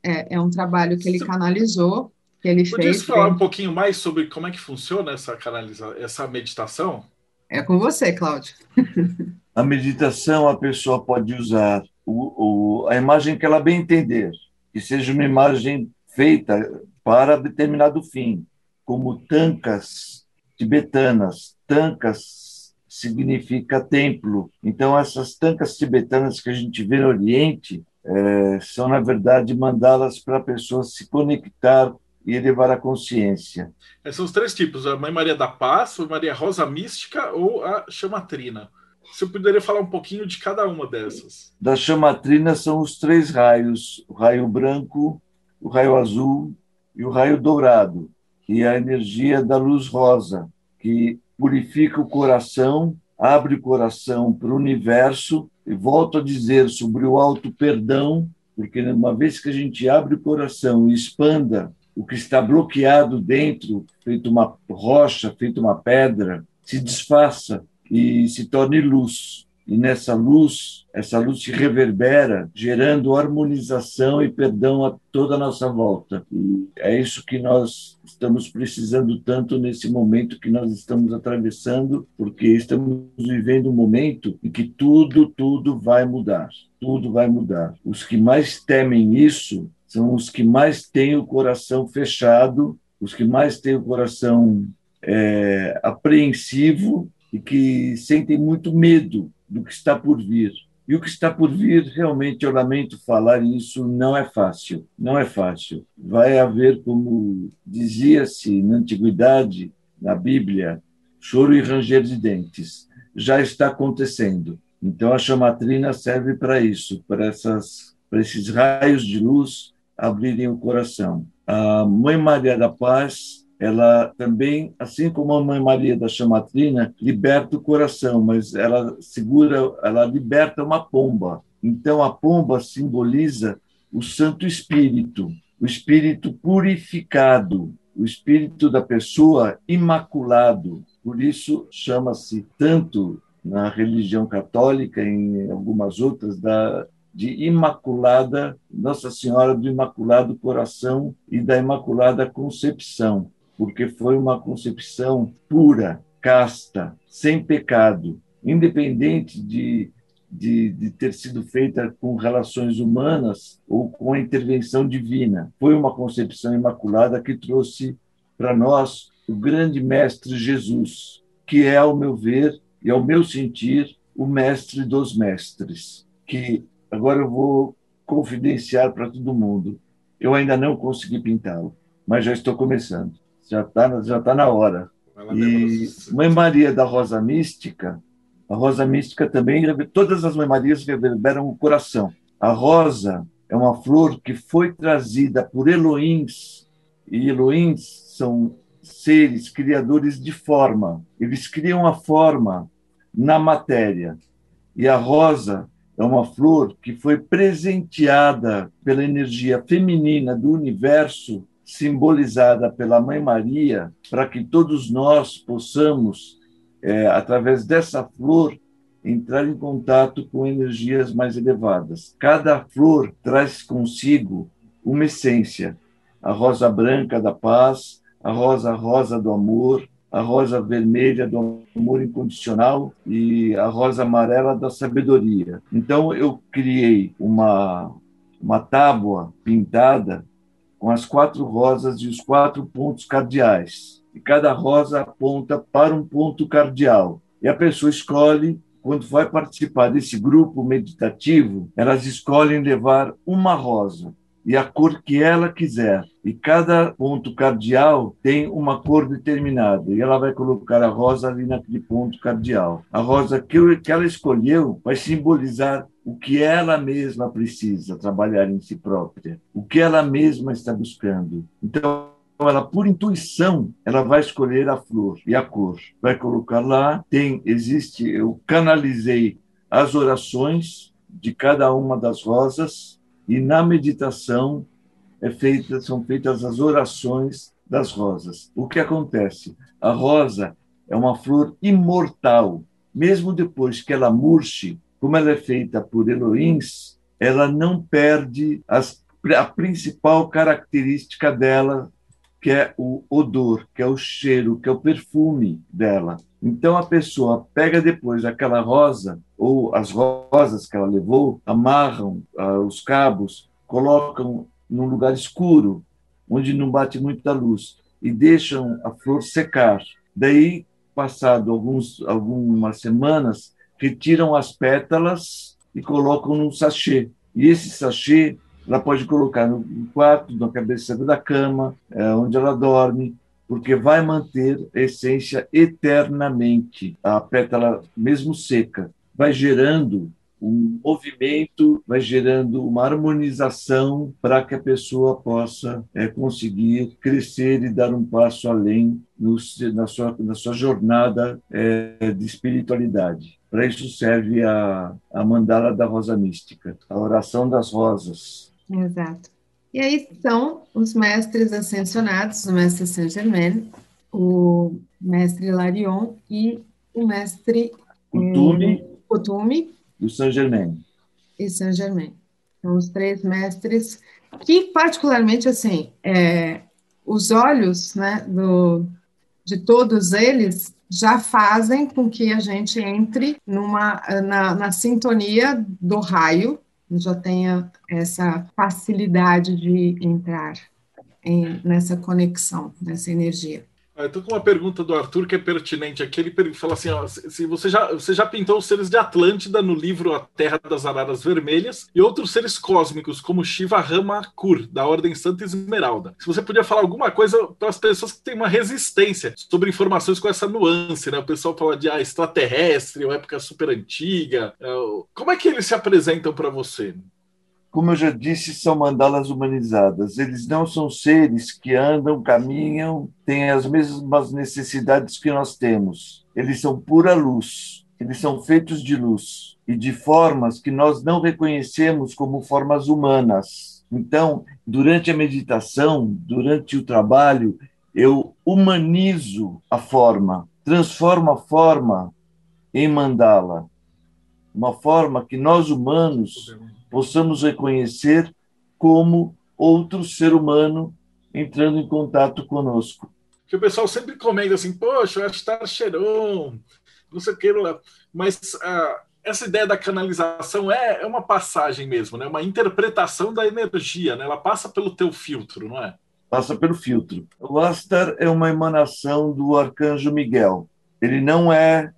É, é um trabalho que ele canalizou, que ele Podia fez. falar um pouquinho mais sobre como é que funciona essa canalização, essa meditação? É com você, Cláudio. a meditação a pessoa pode usar o, o, a imagem que ela bem entender, que seja uma imagem feita para determinado fim, como tancas tibetanas. Tancas significa templo. Então, essas tancas tibetanas que a gente vê no Oriente é, são, na verdade, mandalas para a pessoa se conectar e elevar a consciência. Esses são os três tipos: a Mãe Maria da Paz, a Maria Rosa Mística ou a Chamatrina. Você poderia falar um pouquinho de cada uma dessas? Da chamatrina são os três raios: o raio branco, o raio azul e o raio dourado, que é a energia da luz rosa, que purifica o coração, abre o coração para o universo. E volto a dizer sobre o alto perdão, porque uma vez que a gente abre o coração e expanda o que está bloqueado dentro, feito uma rocha, feito uma pedra, se desfaça e se torne luz. E nessa luz, essa luz se reverbera, gerando harmonização e perdão a toda a nossa volta. E é isso que nós estamos precisando tanto nesse momento que nós estamos atravessando, porque estamos vivendo um momento em que tudo, tudo vai mudar. Tudo vai mudar. Os que mais temem isso são os que mais têm o coração fechado, os que mais têm o coração é, apreensivo e que sentem muito medo do que está por vir. E o que está por vir, realmente, eu lamento falar isso, não é fácil. Não é fácil. Vai haver, como dizia-se na antiguidade, na Bíblia, choro e ranger de dentes. Já está acontecendo. Então, a chamatrina serve para isso, para, essas, para esses raios de luz abrirem o coração. A Mãe Maria da Paz ela também, assim como a Mãe Maria da Chamatrina, liberta o coração, mas ela segura, ela liberta uma pomba. Então a pomba simboliza o Santo Espírito, o Espírito purificado, o Espírito da pessoa imaculado. Por isso chama-se tanto na religião católica em algumas outras da de Imaculada Nossa Senhora do Imaculado Coração e da Imaculada Concepção porque foi uma concepção pura, casta, sem pecado, independente de, de, de, ter sido feita com relações humanas ou com a intervenção divina. Foi uma concepção imaculada que trouxe para nós o grande Mestre Jesus, que é, ao meu ver e ao meu sentir, o mestre dos mestres, que agora eu vou confidenciar para todo mundo. Eu ainda não consegui pintá-lo, mas já estou começando já está já tá na hora. E Mãe Maria da Rosa Mística, a Rosa Mística também, todas as Mãe Marias reverberam o coração. A rosa é uma flor que foi trazida por Elohims, e Elohims são seres criadores de forma. Eles criam a forma na matéria. E a rosa é uma flor que foi presenteada pela energia feminina do universo simbolizada pela Mãe Maria, para que todos nós possamos, é, através dessa flor, entrar em contato com energias mais elevadas. Cada flor traz consigo uma essência: a rosa branca da paz, a rosa rosa do amor, a rosa vermelha do amor incondicional e a rosa amarela da sabedoria. Então eu criei uma uma tábua pintada com as quatro rosas e os quatro pontos cardeais. E cada rosa aponta para um ponto cardeal. E a pessoa escolhe, quando vai participar desse grupo meditativo, elas escolhem levar uma rosa e a cor que ela quiser. E cada ponto cardial tem uma cor determinada. E ela vai colocar a rosa ali naquele ponto cardial. A rosa que, que ela escolheu vai simbolizar o que ela mesma precisa trabalhar em si própria, o que ela mesma está buscando. Então, ela por intuição ela vai escolher a flor e a cor vai colocar lá tem existe eu canalizei as orações de cada uma das rosas e na meditação é feita, são feitas as orações das rosas. O que acontece? A rosa é uma flor imortal. Mesmo depois que ela murche, como ela é feita por Elohims, ela não perde as, a principal característica dela, que é o odor, que é o cheiro, que é o perfume dela. Então a pessoa pega depois aquela rosa ou as rosas que ela levou, amarram ah, os cabos, colocam num lugar escuro, onde não bate muita luz, e deixam a flor secar. Daí, passado alguns, algumas semanas, retiram as pétalas e colocam num sachê. E esse sachê ela pode colocar no quarto, na cabeceira da cama, é, onde ela dorme, porque vai manter a essência eternamente. A pétala, mesmo seca, vai gerando um movimento, vai gerando uma harmonização para que a pessoa possa é, conseguir crescer e dar um passo além no, na, sua, na sua jornada é, de espiritualidade. Para isso serve a, a mandala da rosa mística, a oração das rosas. Exato. E aí são os mestres ascensionados, o mestre Saint-Germain, o mestre Larion e o mestre Kutume, Kutume do Saint-Germain. E Saint-Germain. São os três mestres que, particularmente, assim, é, os olhos né, do, de todos eles já fazem com que a gente entre numa, na, na sintonia do raio, já tenha essa facilidade de entrar em, nessa conexão, nessa energia. Ah, Estou com uma pergunta do Arthur que é pertinente aqui. Ele fala assim: ó, se você já, você já pintou os seres de Atlântida no livro A Terra das Araras Vermelhas e outros seres cósmicos, como Shiva Rama Kur, da Ordem Santa Esmeralda. Se você podia falar alguma coisa para as pessoas que têm uma resistência sobre informações com essa nuance, né? O pessoal fala de ah, extraterrestre, ou época super antiga. É, como é que eles se apresentam para você? Como eu já disse, são mandalas humanizadas. Eles não são seres que andam, caminham, têm as mesmas necessidades que nós temos. Eles são pura luz. Eles são feitos de luz e de formas que nós não reconhecemos como formas humanas. Então, durante a meditação, durante o trabalho, eu humanizo a forma, transformo a forma em mandala, uma forma que nós humanos possamos reconhecer como outro ser humano entrando em contato conosco. Que o pessoal sempre comenta assim, poxa, acho que tá cheirão, não sei o que. Mas uh, essa ideia da canalização é, é uma passagem mesmo, né? Uma interpretação da energia, né? Ela passa pelo teu filtro, não é? Passa pelo filtro. O Astar é uma emanação do arcanjo Miguel. Ele não é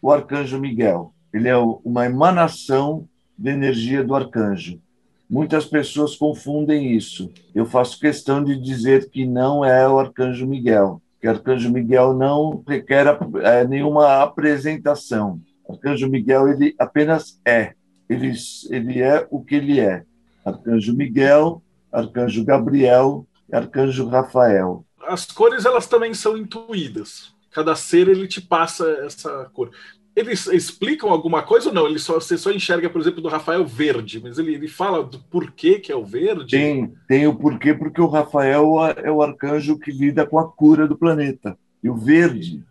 o arcanjo Miguel. Ele é uma emanação de energia do arcanjo. Muitas pessoas confundem isso. Eu faço questão de dizer que não é o arcanjo Miguel, que arcanjo Miguel não requer é, nenhuma apresentação. Arcanjo Miguel ele apenas é. Ele, ele é o que ele é. Arcanjo Miguel, arcanjo Gabriel e arcanjo Rafael. As cores elas também são intuídas. Cada ser ele te passa essa cor eles explicam alguma coisa ou não? Ele só, você só enxerga, por exemplo, do Rafael verde, mas ele, ele fala do porquê que é o verde? Tem, tem o porquê, porque o Rafael é o arcanjo que lida com a cura do planeta. E o verde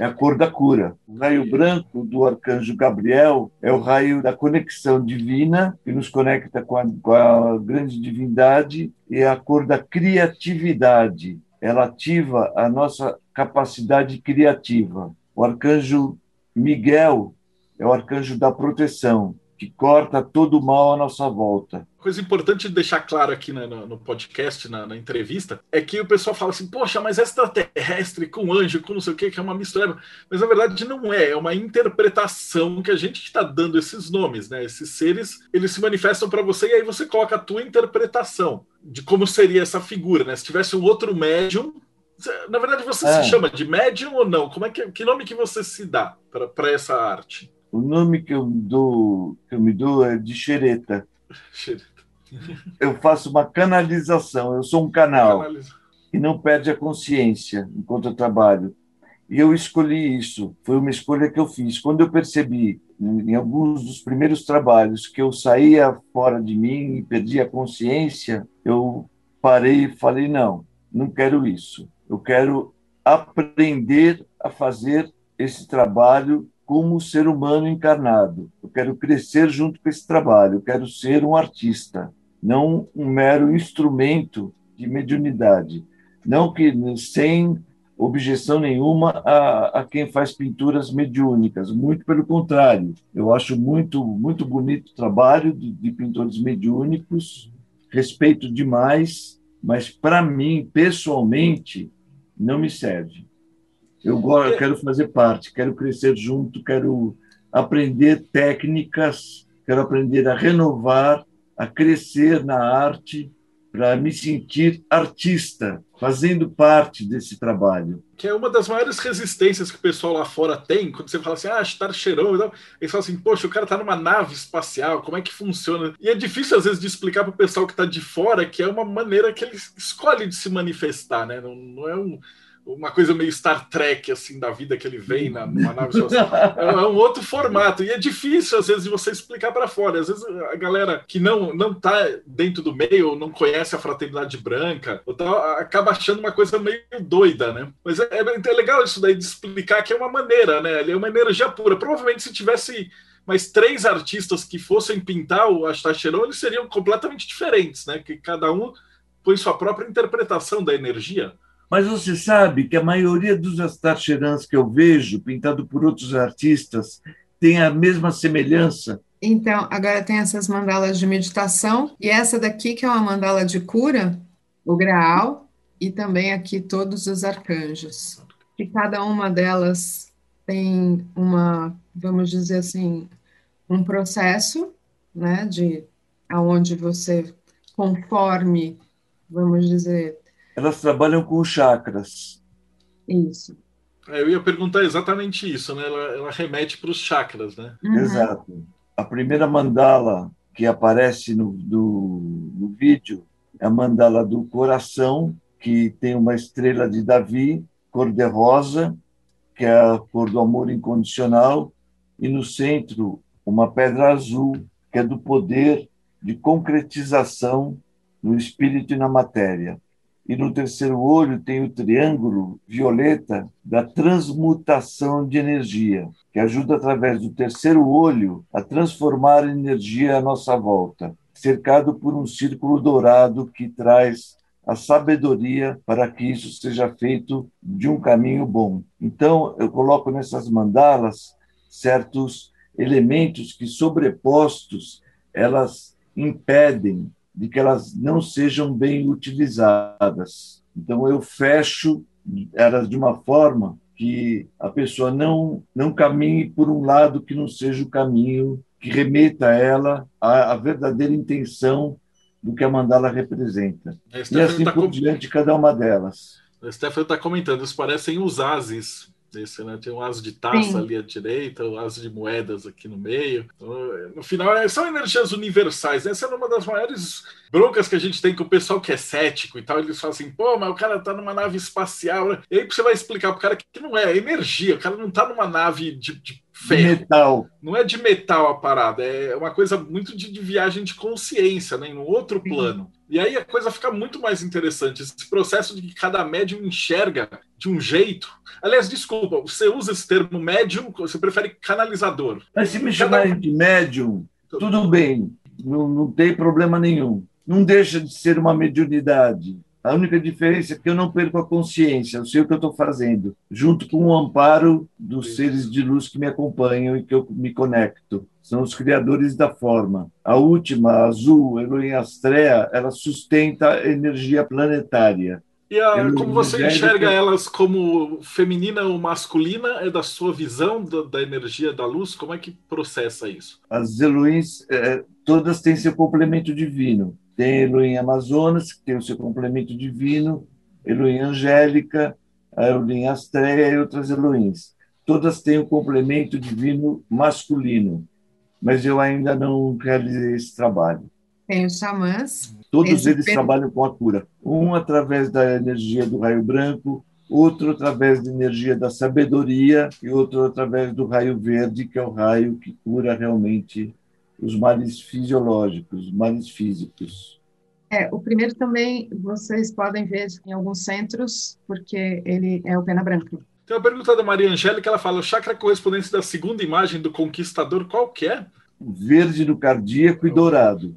é a cor da cura. O raio branco do arcanjo Gabriel é o raio da conexão divina, que nos conecta com a, com a grande divindade, e é a cor da criatividade. Ela ativa a nossa capacidade criativa. O arcanjo Miguel é o arcanjo da proteção, que corta todo o mal à nossa volta. Coisa importante de deixar claro aqui no, no podcast, na, na, entrevista, é que o pessoal fala assim: poxa, mas extraterrestre com anjo, com não sei o que, que é uma mistura. Mas na verdade não é, é uma interpretação que a gente está dando esses nomes, né? Esses seres, eles se manifestam para você e aí você coloca a tua interpretação de como seria essa figura, né? Se tivesse um outro médium, na verdade, você é. se chama de médium ou não? Como é que, que nome que você se dá para essa arte? O nome que eu, dou, que eu me dou é de xereta. xereta. Eu faço uma canalização, eu sou um canal Canaliza. que não perde a consciência enquanto eu trabalho. E eu escolhi isso, foi uma escolha que eu fiz. Quando eu percebi, em alguns dos primeiros trabalhos, que eu saía fora de mim e perdia a consciência, eu parei e falei: não, não quero isso. Eu quero aprender a fazer esse trabalho como ser humano encarnado. Eu quero crescer junto com esse trabalho. Eu quero ser um artista, não um mero instrumento de mediunidade. Não que sem objeção nenhuma a, a quem faz pinturas mediúnicas, muito pelo contrário. Eu acho muito muito bonito o trabalho de, de pintores mediúnicos, respeito demais, mas para mim, pessoalmente, não me serve. Eu, gosto, quero fazer parte, quero crescer junto, quero aprender técnicas, quero aprender a renovar, a crescer na arte, para me sentir artista, fazendo parte desse trabalho. Que é uma das maiores resistências que o pessoal lá fora tem, quando você fala assim, ah, estar cheirão, então, eles falam assim, poxa, o cara está numa nave espacial, como é que funciona? E é difícil, às vezes, de explicar para o pessoal que está de fora que é uma maneira que ele escolhe de se manifestar, né? Não, não é um uma coisa meio Star Trek assim da vida que ele vem na, numa nave espacial. É, é um outro formato e é difícil às vezes de você explicar para fora. Às vezes a galera que não não tá dentro do meio ou não conhece a fraternidade branca ou tal, acaba achando uma coisa meio doida, né? Mas é, é, legal isso daí de explicar que é uma maneira, né? Ele é uma energia pura. Provavelmente se tivesse mais três artistas que fossem pintar o Astacheron, eles seriam completamente diferentes, né? Que cada um põe sua própria interpretação da energia. Mas você sabe que a maioria dos Astacherans que eu vejo, pintado por outros artistas, tem a mesma semelhança. Então, agora tem essas mandalas de meditação, e essa daqui que é uma mandala de cura, o Graal, e também aqui todos os arcanjos. E cada uma delas tem uma, vamos dizer assim, um processo, né, de aonde você conforme, vamos dizer, elas trabalham com chakras. Isso. É, eu ia perguntar exatamente isso, né? Ela, ela remete para os chakras, né? Uhum. Exato. A primeira mandala que aparece no, no, no vídeo é a mandala do coração, que tem uma estrela de Davi, cor de rosa, que é a cor do amor incondicional, e no centro uma pedra azul, que é do poder de concretização no espírito e na matéria e no terceiro olho tem o triângulo violeta da transmutação de energia, que ajuda através do terceiro olho a transformar energia à nossa volta, cercado por um círculo dourado que traz a sabedoria para que isso seja feito de um caminho bom. Então, eu coloco nessas mandalas certos elementos que sobrepostos elas impedem de que elas não sejam bem utilizadas. Então eu fecho elas de uma forma que a pessoa não não caminhe por um lado que não seja o caminho que remeta ela à, à verdadeira intenção do que a mandala representa. A e assim tá por com... diante cada uma delas. A Stephanie está comentando, isso parecem os ases esse, né? Tem um asa de taça Sim. ali à direita, um asa de moedas aqui no meio. Então, no final, é, são energias universais. Essa é uma das maiores broncas que a gente tem com o pessoal que é cético e tal. Eles falam assim, pô, mas o cara tá numa nave espacial. E aí você vai explicar pro cara que não é, é energia. O cara não tá numa nave de, de ferro. Metal. Não é de metal a parada, é uma coisa muito de, de viagem de consciência, né? Em um outro plano. E aí a coisa fica muito mais interessante. Esse processo de que cada médium enxerga de um jeito. Aliás, desculpa, você usa esse termo médium, você prefere canalizador. Mas se me chamarem de médium, tudo bem, não, não tem problema nenhum. Não deixa de ser uma mediunidade. A única diferença é que eu não perco a consciência, eu sei o que eu estou fazendo, junto com o amparo dos seres de luz que me acompanham e que eu me conecto. São os criadores da forma. A última, a azul, Elohim Astrea, ela sustenta a energia planetária. E a, como você enxerga elas como feminina ou masculina? É da sua visão da, da energia da luz? Como é que processa isso? As Elohims, é, todas têm seu complemento divino tem Elohim Amazonas, que tem o seu complemento divino, Elohim Angélica, a Elohim Astreia e outras Elohims. Todas têm o um complemento divino masculino, mas eu ainda não realizei esse trabalho. Tem os xamãs. Todos eles trabalham com a cura. Um através da energia do raio branco, outro através da energia da sabedoria e outro através do raio verde, que é o raio que cura realmente os males fisiológicos, males físicos. É, o primeiro também vocês podem ver em alguns centros, porque ele é o pena branca. Tem uma pergunta da Maria Angélica, ela fala, o chakra correspondente da segunda imagem do conquistador, qual que é? Verde no cardíaco e dourado.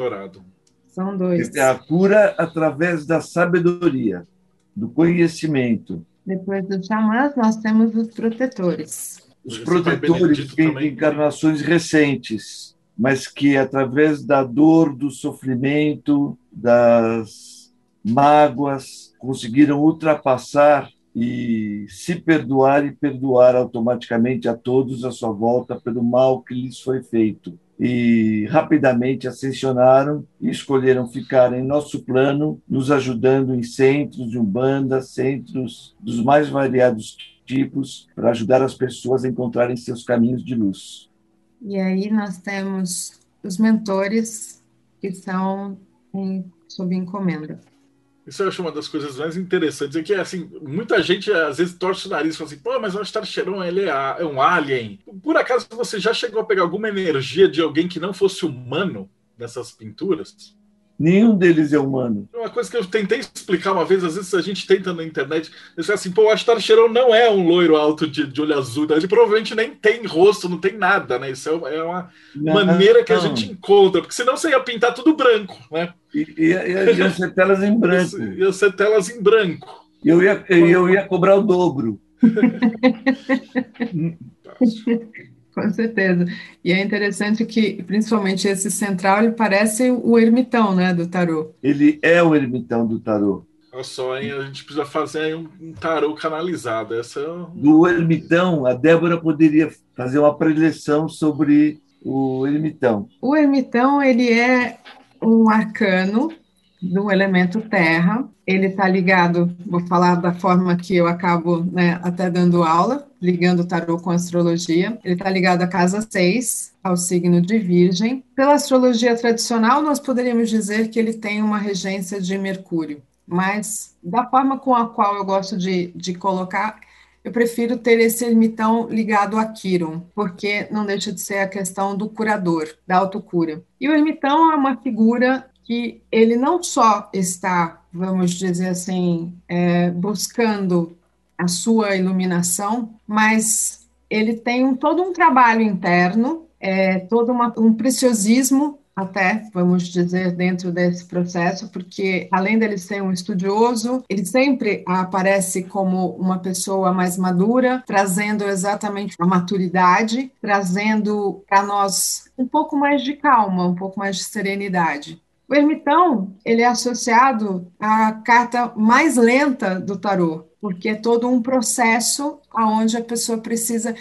Dourado. São dois. É a cura através da sabedoria. do conhecimento. Depois dos xamãs, nós temos os protetores. Os protetores de encarnações recentes, mas que, através da dor, do sofrimento, das mágoas, conseguiram ultrapassar e se perdoar e perdoar automaticamente a todos à sua volta pelo mal que lhes foi feito. E rapidamente ascensionaram e escolheram ficar em nosso plano, nos ajudando em centros de umbanda, centros dos mais variados tipos, para ajudar as pessoas a encontrarem seus caminhos de luz. E aí nós temos os mentores que são em, sob encomenda. Isso eu acho uma das coisas mais interessantes. É que, assim, muita gente às vezes torce o nariz e fala assim, pô, mas o Astar Cheron, ele é, é um alien. Por acaso você já chegou a pegar alguma energia de alguém que não fosse humano nessas pinturas? Nenhum deles é humano. Uma coisa que eu tentei explicar uma vez, às vezes a gente tenta na internet, eu assim, pô, o Astar Cheron não é um loiro alto de, de olho azul, ele provavelmente nem tem rosto, não tem nada, né? Isso é, é uma não, maneira que a gente encontra, porque senão você ia pintar tudo branco, né? E, e, e ia ser telas em branco. ia ser telas em branco. E eu ia, eu ia cobrar o dobro. Com certeza. E é interessante que, principalmente esse central, ele parece o ermitão, né, do tarô. Ele é o ermitão do tarô. Olha só, hein? a gente precisa fazer um, um tarô canalizado. Essa é... Do ermitão, a Débora poderia fazer uma preleção sobre o ermitão. O ermitão, ele é um arcano do elemento terra. Ele está ligado, vou falar da forma que eu acabo né, até dando aula, ligando o tarô com a astrologia. Ele está ligado à casa 6, ao signo de Virgem. Pela astrologia tradicional, nós poderíamos dizer que ele tem uma regência de Mercúrio, mas da forma com a qual eu gosto de, de colocar, eu prefiro ter esse ermitão ligado a Quiron, porque não deixa de ser a questão do curador, da autocura. E o ermitão é uma figura que ele não só está, vamos dizer assim, é, buscando a sua iluminação, mas ele tem um, todo um trabalho interno, é, todo uma, um preciosismo até, vamos dizer, dentro desse processo, porque além dele ser um estudioso, ele sempre aparece como uma pessoa mais madura, trazendo exatamente a maturidade, trazendo para nós um pouco mais de calma, um pouco mais de serenidade. O ermitão, ele é associado à carta mais lenta do tarô, porque é todo um processo aonde a pessoa precisa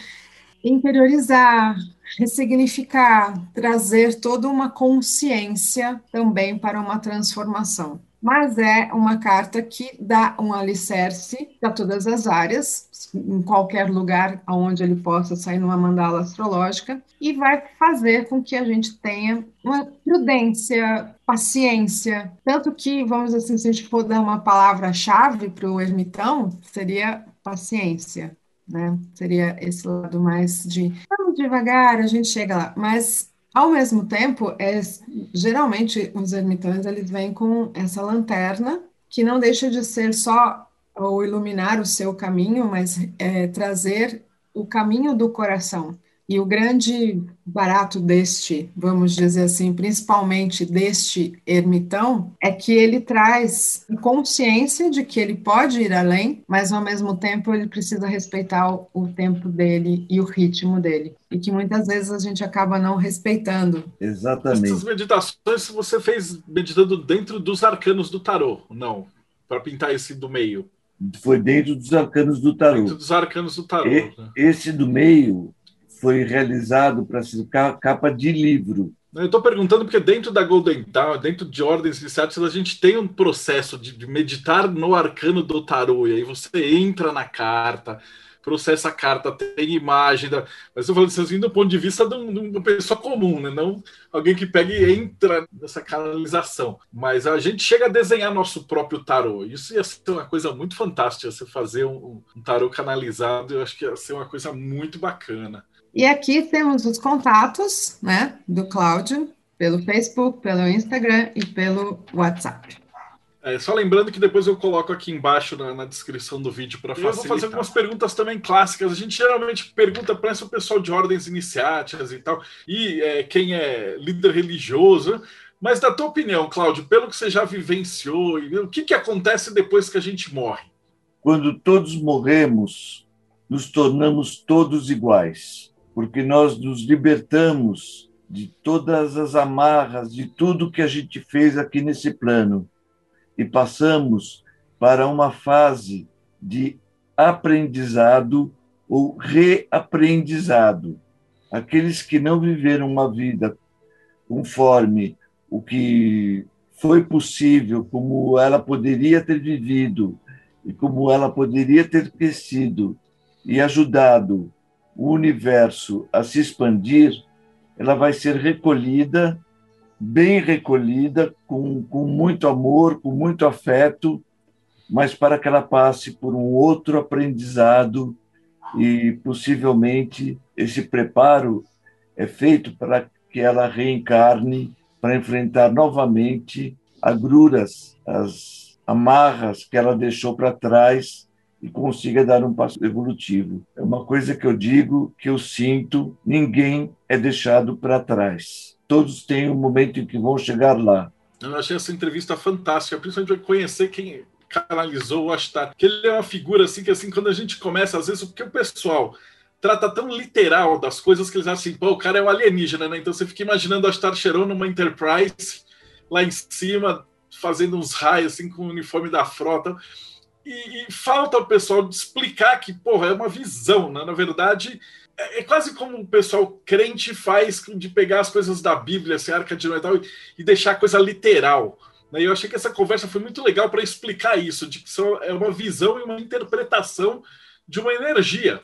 interiorizar, ressignificar, trazer toda uma consciência também para uma transformação mas é uma carta que dá um alicerce para todas as áreas, em qualquer lugar onde ele possa sair numa mandala astrológica, e vai fazer com que a gente tenha uma prudência, paciência. Tanto que, vamos assim, se a gente for dar uma palavra-chave para o ermitão, seria paciência. Né? Seria esse lado mais de vamos devagar, a gente chega lá. Mas ao mesmo tempo, é, geralmente os ermitões eles vêm com essa lanterna que não deixa de ser só ou iluminar o seu caminho, mas é, trazer o caminho do coração. E o grande barato deste, vamos dizer assim, principalmente deste ermitão, é que ele traz consciência de que ele pode ir além, mas ao mesmo tempo ele precisa respeitar o, o tempo dele e o ritmo dele. E que muitas vezes a gente acaba não respeitando. Exatamente. Essas meditações você fez meditando dentro dos arcanos do tarô, não? Para pintar esse do meio. Foi dentro dos arcanos do tarô. Dentro dos arcanos do tarô. E, né? Esse do meio foi realizado para ser capa de livro. Eu estou perguntando porque dentro da Golden Dawn, dentro de ordens iniciáticas, a gente tem um processo de, meditar no arcano do tarô, e aí você entra na carta, processa a carta, tem imagem, da... mas eu falando assim, do ponto de vista de, um, de uma pessoa comum, né? não alguém que pega e entra nessa canalização. Mas a gente chega a desenhar nosso próprio tarô. Isso ia ser uma coisa muito fantástica, você fazer um, um tarô canalizado, eu acho que ia ser uma coisa muito bacana. E aqui temos os contatos né, do Cláudio, pelo Facebook, pelo Instagram e pelo WhatsApp. É, só lembrando que depois eu coloco aqui embaixo na, na descrição do vídeo para facilitar. Eu vou fazer algumas perguntas também clássicas. A gente geralmente pergunta para o pessoal de ordens iniciáticas e tal, e é, quem é líder religioso. Mas, da tua opinião, Cláudio, pelo que você já vivenciou, o que, que acontece depois que a gente morre? Quando todos morremos, nos tornamos todos iguais, porque nós nos libertamos de todas as amarras, de tudo que a gente fez aqui nesse plano e passamos para uma fase de aprendizado ou reaprendizado. Aqueles que não viveram uma vida conforme o que foi possível, como ela poderia ter vivido e como ela poderia ter crescido e ajudado o universo a se expandir, ela vai ser recolhida, bem recolhida, com, com muito amor, com muito afeto, mas para que ela passe por um outro aprendizado e possivelmente esse preparo é feito para que ela reencarne para enfrentar novamente agruras, as amarras que ela deixou para trás e consiga dar um passo evolutivo. É uma coisa que eu digo, que eu sinto, ninguém é deixado para trás. Todos têm um momento em que vão chegar lá. Eu achei essa entrevista fantástica, principalmente conhecer quem canalizou o Astar, que ele é uma figura assim que assim quando a gente começa às vezes porque o pessoal trata tão literal das coisas que eles acham assim, pô, o cara é um alienígena, né? Então você fica imaginando o Astar Cheron numa Enterprise lá em cima fazendo uns raios assim com o uniforme da frota. E, e falta o pessoal explicar que, porra, é uma visão, né? Na verdade, é, é, quase como o pessoal crente faz de pegar as coisas da Bíblia, assim, Arca de Noé e tal, e deixar a coisa literal. E eu achei que essa conversa foi muito legal para explicar isso, de que é uma visão e uma interpretação de uma energia.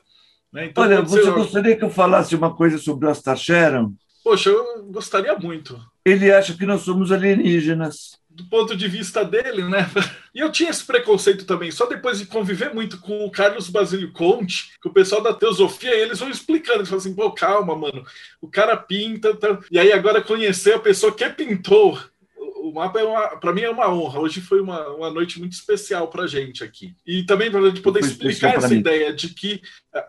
Né? Então, Olha, você gostaria que eu falasse uma coisa sobre o Astar Sharon? Poxa, eu gostaria muito. Ele acha que nós somos alienígenas. Do ponto de vista dele, né? E eu tinha esse preconceito também, só depois de conviver muito com o Carlos Basílio Conte, que o pessoal da teosofia, eles vão explicando, eles falam assim, pô, calma, mano, o cara pinta, tá... e aí agora conhecer a pessoa que é pintor o mapa é para mim é uma honra. Hoje foi uma, uma noite muito especial para gente aqui. E também para a gente poder explicar essa mim. ideia de que,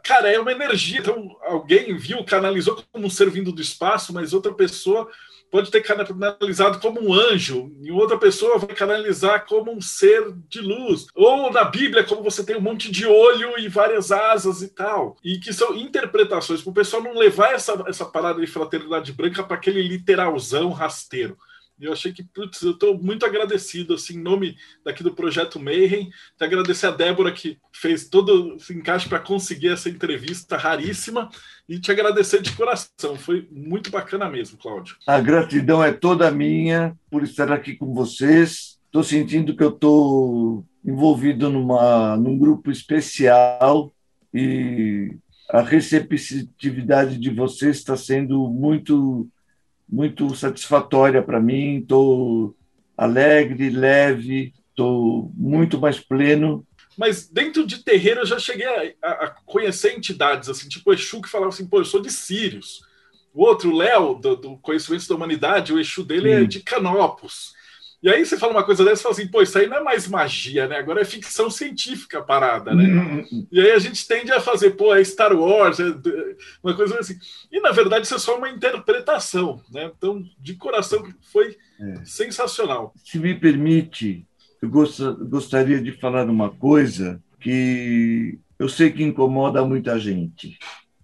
cara, é uma energia. Então, alguém viu, canalizou como um ser vindo do espaço, mas outra pessoa pode ter canalizado como um anjo, e outra pessoa vai canalizar como um ser de luz. Ou na Bíblia, como você tem um monte de olho e várias asas e tal. E que são interpretações, para o pessoal não levar essa, essa parada de fraternidade branca para aquele literalzão rasteiro. Eu achei que, putz, eu estou muito agradecido, assim, em nome daqui do Projeto Mayhem, te agradecer a Débora que fez todo esse encaixe para conseguir essa entrevista raríssima e te agradecer de coração. Foi muito bacana mesmo, Cláudio. A gratidão é toda minha por estar aqui com vocês. Estou sentindo que eu estou envolvido numa, num grupo especial e a receptividade de vocês está sendo muito muito satisfatória para mim. Estou alegre, leve, estou muito mais pleno. Mas dentro de terreiro eu já cheguei a, a, conhecer entidades, assim, tipo o Exu que falava assim, pô, eu sou de Sírios. O outro, o Léo, do, do Conhecimento da Humanidade, o Exu dele é Sim. é de Canopus. E aí você fala uma coisa dessa e fala assim, pô, isso aí não é mais magia, né? Agora é ficção científica a parada, né? Uhum. E aí a gente tende a fazer, pô, é Star Wars, é uma coisa assim. E na verdade isso é só uma interpretação, né? Então, de coração, foi é. sensacional. Se me permite, eu gostaria de falar uma coisa que eu sei que incomoda muita gente,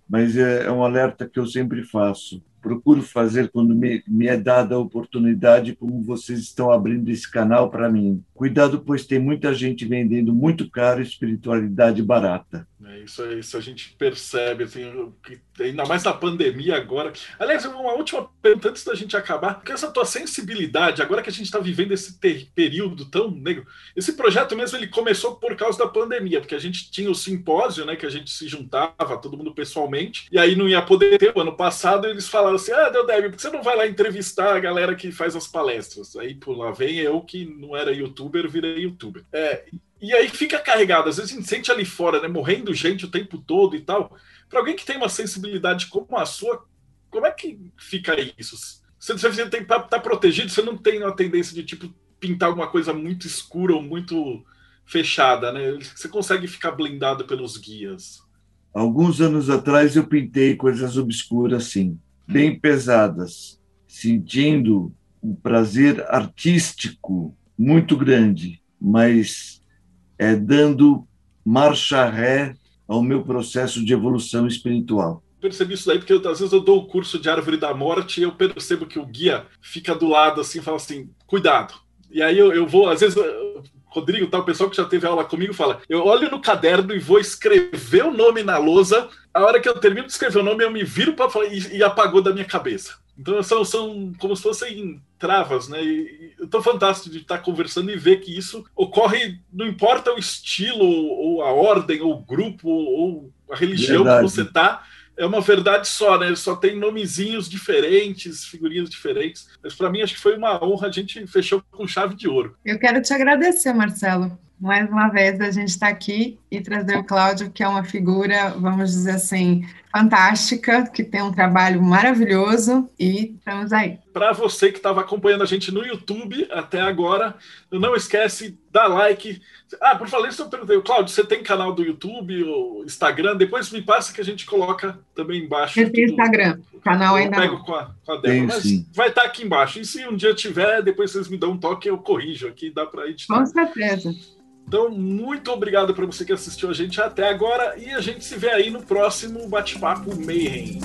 mas é, é um alerta que eu sempre faço procuro fazer quando me, me é dada a oportunidade, como vocês estão abrindo esse canal para mim. Cuidado, pois tem muita gente vendendo muito caro espiritualidade barata. É, isso, isso a gente percebe, assim, que, ainda mais na pandemia agora. Aliás, uma última pergunta antes da gente acabar. Porque essa tua sensibilidade, agora que a gente está vivendo esse período tão negro, esse projeto mesmo ele começou por causa da pandemia, porque a gente tinha o simpósio, né, que a gente se juntava, todo mundo pessoalmente, e aí não ia poder ter. O ano passado eles falaram assim: ah, Deodébio, por que você não vai lá entrevistar a galera que faz as palestras? Aí por lá vem eu que não era youtuber, virei youtuber. É, e aí fica carregado. Às vezes a gente sente ali fora, né, morrendo gente o tempo todo e tal. Para alguém que tem uma sensibilidade como a sua, como é que fica isso? Você, você tem que estar tá protegido, você não tem uma tendência de tipo pintar alguma coisa muito escura ou muito fechada, né? Você consegue ficar blindado pelos guias. Alguns anos atrás eu pintei coisas obscuras, sim, bem pesadas, sentindo um prazer artístico muito grande, mas é dando marcha ré ao meu processo de evolução espiritual percebi isso daí porque às vezes eu dou o curso de árvore da morte e eu percebo que o guia fica do lado assim fala assim, cuidado. E aí eu, eu vou, às vezes, Rodrigo, tal, o pessoal que já teve aula comigo fala, eu olho no caderno e vou escrever o nome na lousa, a hora que eu termino de escrever o nome, eu me viro para falar e, e, apagou da minha cabeça. Então são, são como se fossem travas, né? E, eu tô fantástico de estar conversando e ver que isso ocorre, não importa o estilo, ou a ordem, ou o grupo, ou a religião Verdade. que você tá, é uma verdade só, né? Só tem nomezinhos diferentes, figurinhas diferentes. Mas para mim acho que foi uma honra, a gente fechou com chave de ouro. Eu quero te agradecer, Marcelo. Mais uma vez a gente está aqui e trazer o Cláudio, que é uma figura, vamos dizer assim, fantástica, que tem um trabalho maravilhoso e estamos aí. Para você que estava acompanhando a gente no YouTube até agora, não esquece, dá like. Ah, por falar isso, eu perguntei, Cláudio, você tem canal do YouTube ou Instagram? Depois me passa que a gente coloca também embaixo. Eu tenho Instagram, o canal ainda eu pego não. com a, com a Débora, mas sim. vai estar tá aqui embaixo. E se um dia tiver, depois vocês me dão um toque, eu corrijo aqui, dá para editar. Com certeza. Então, muito obrigado para você que assistiu a gente até agora e a gente se vê aí no próximo Bate-Papo Mayhem.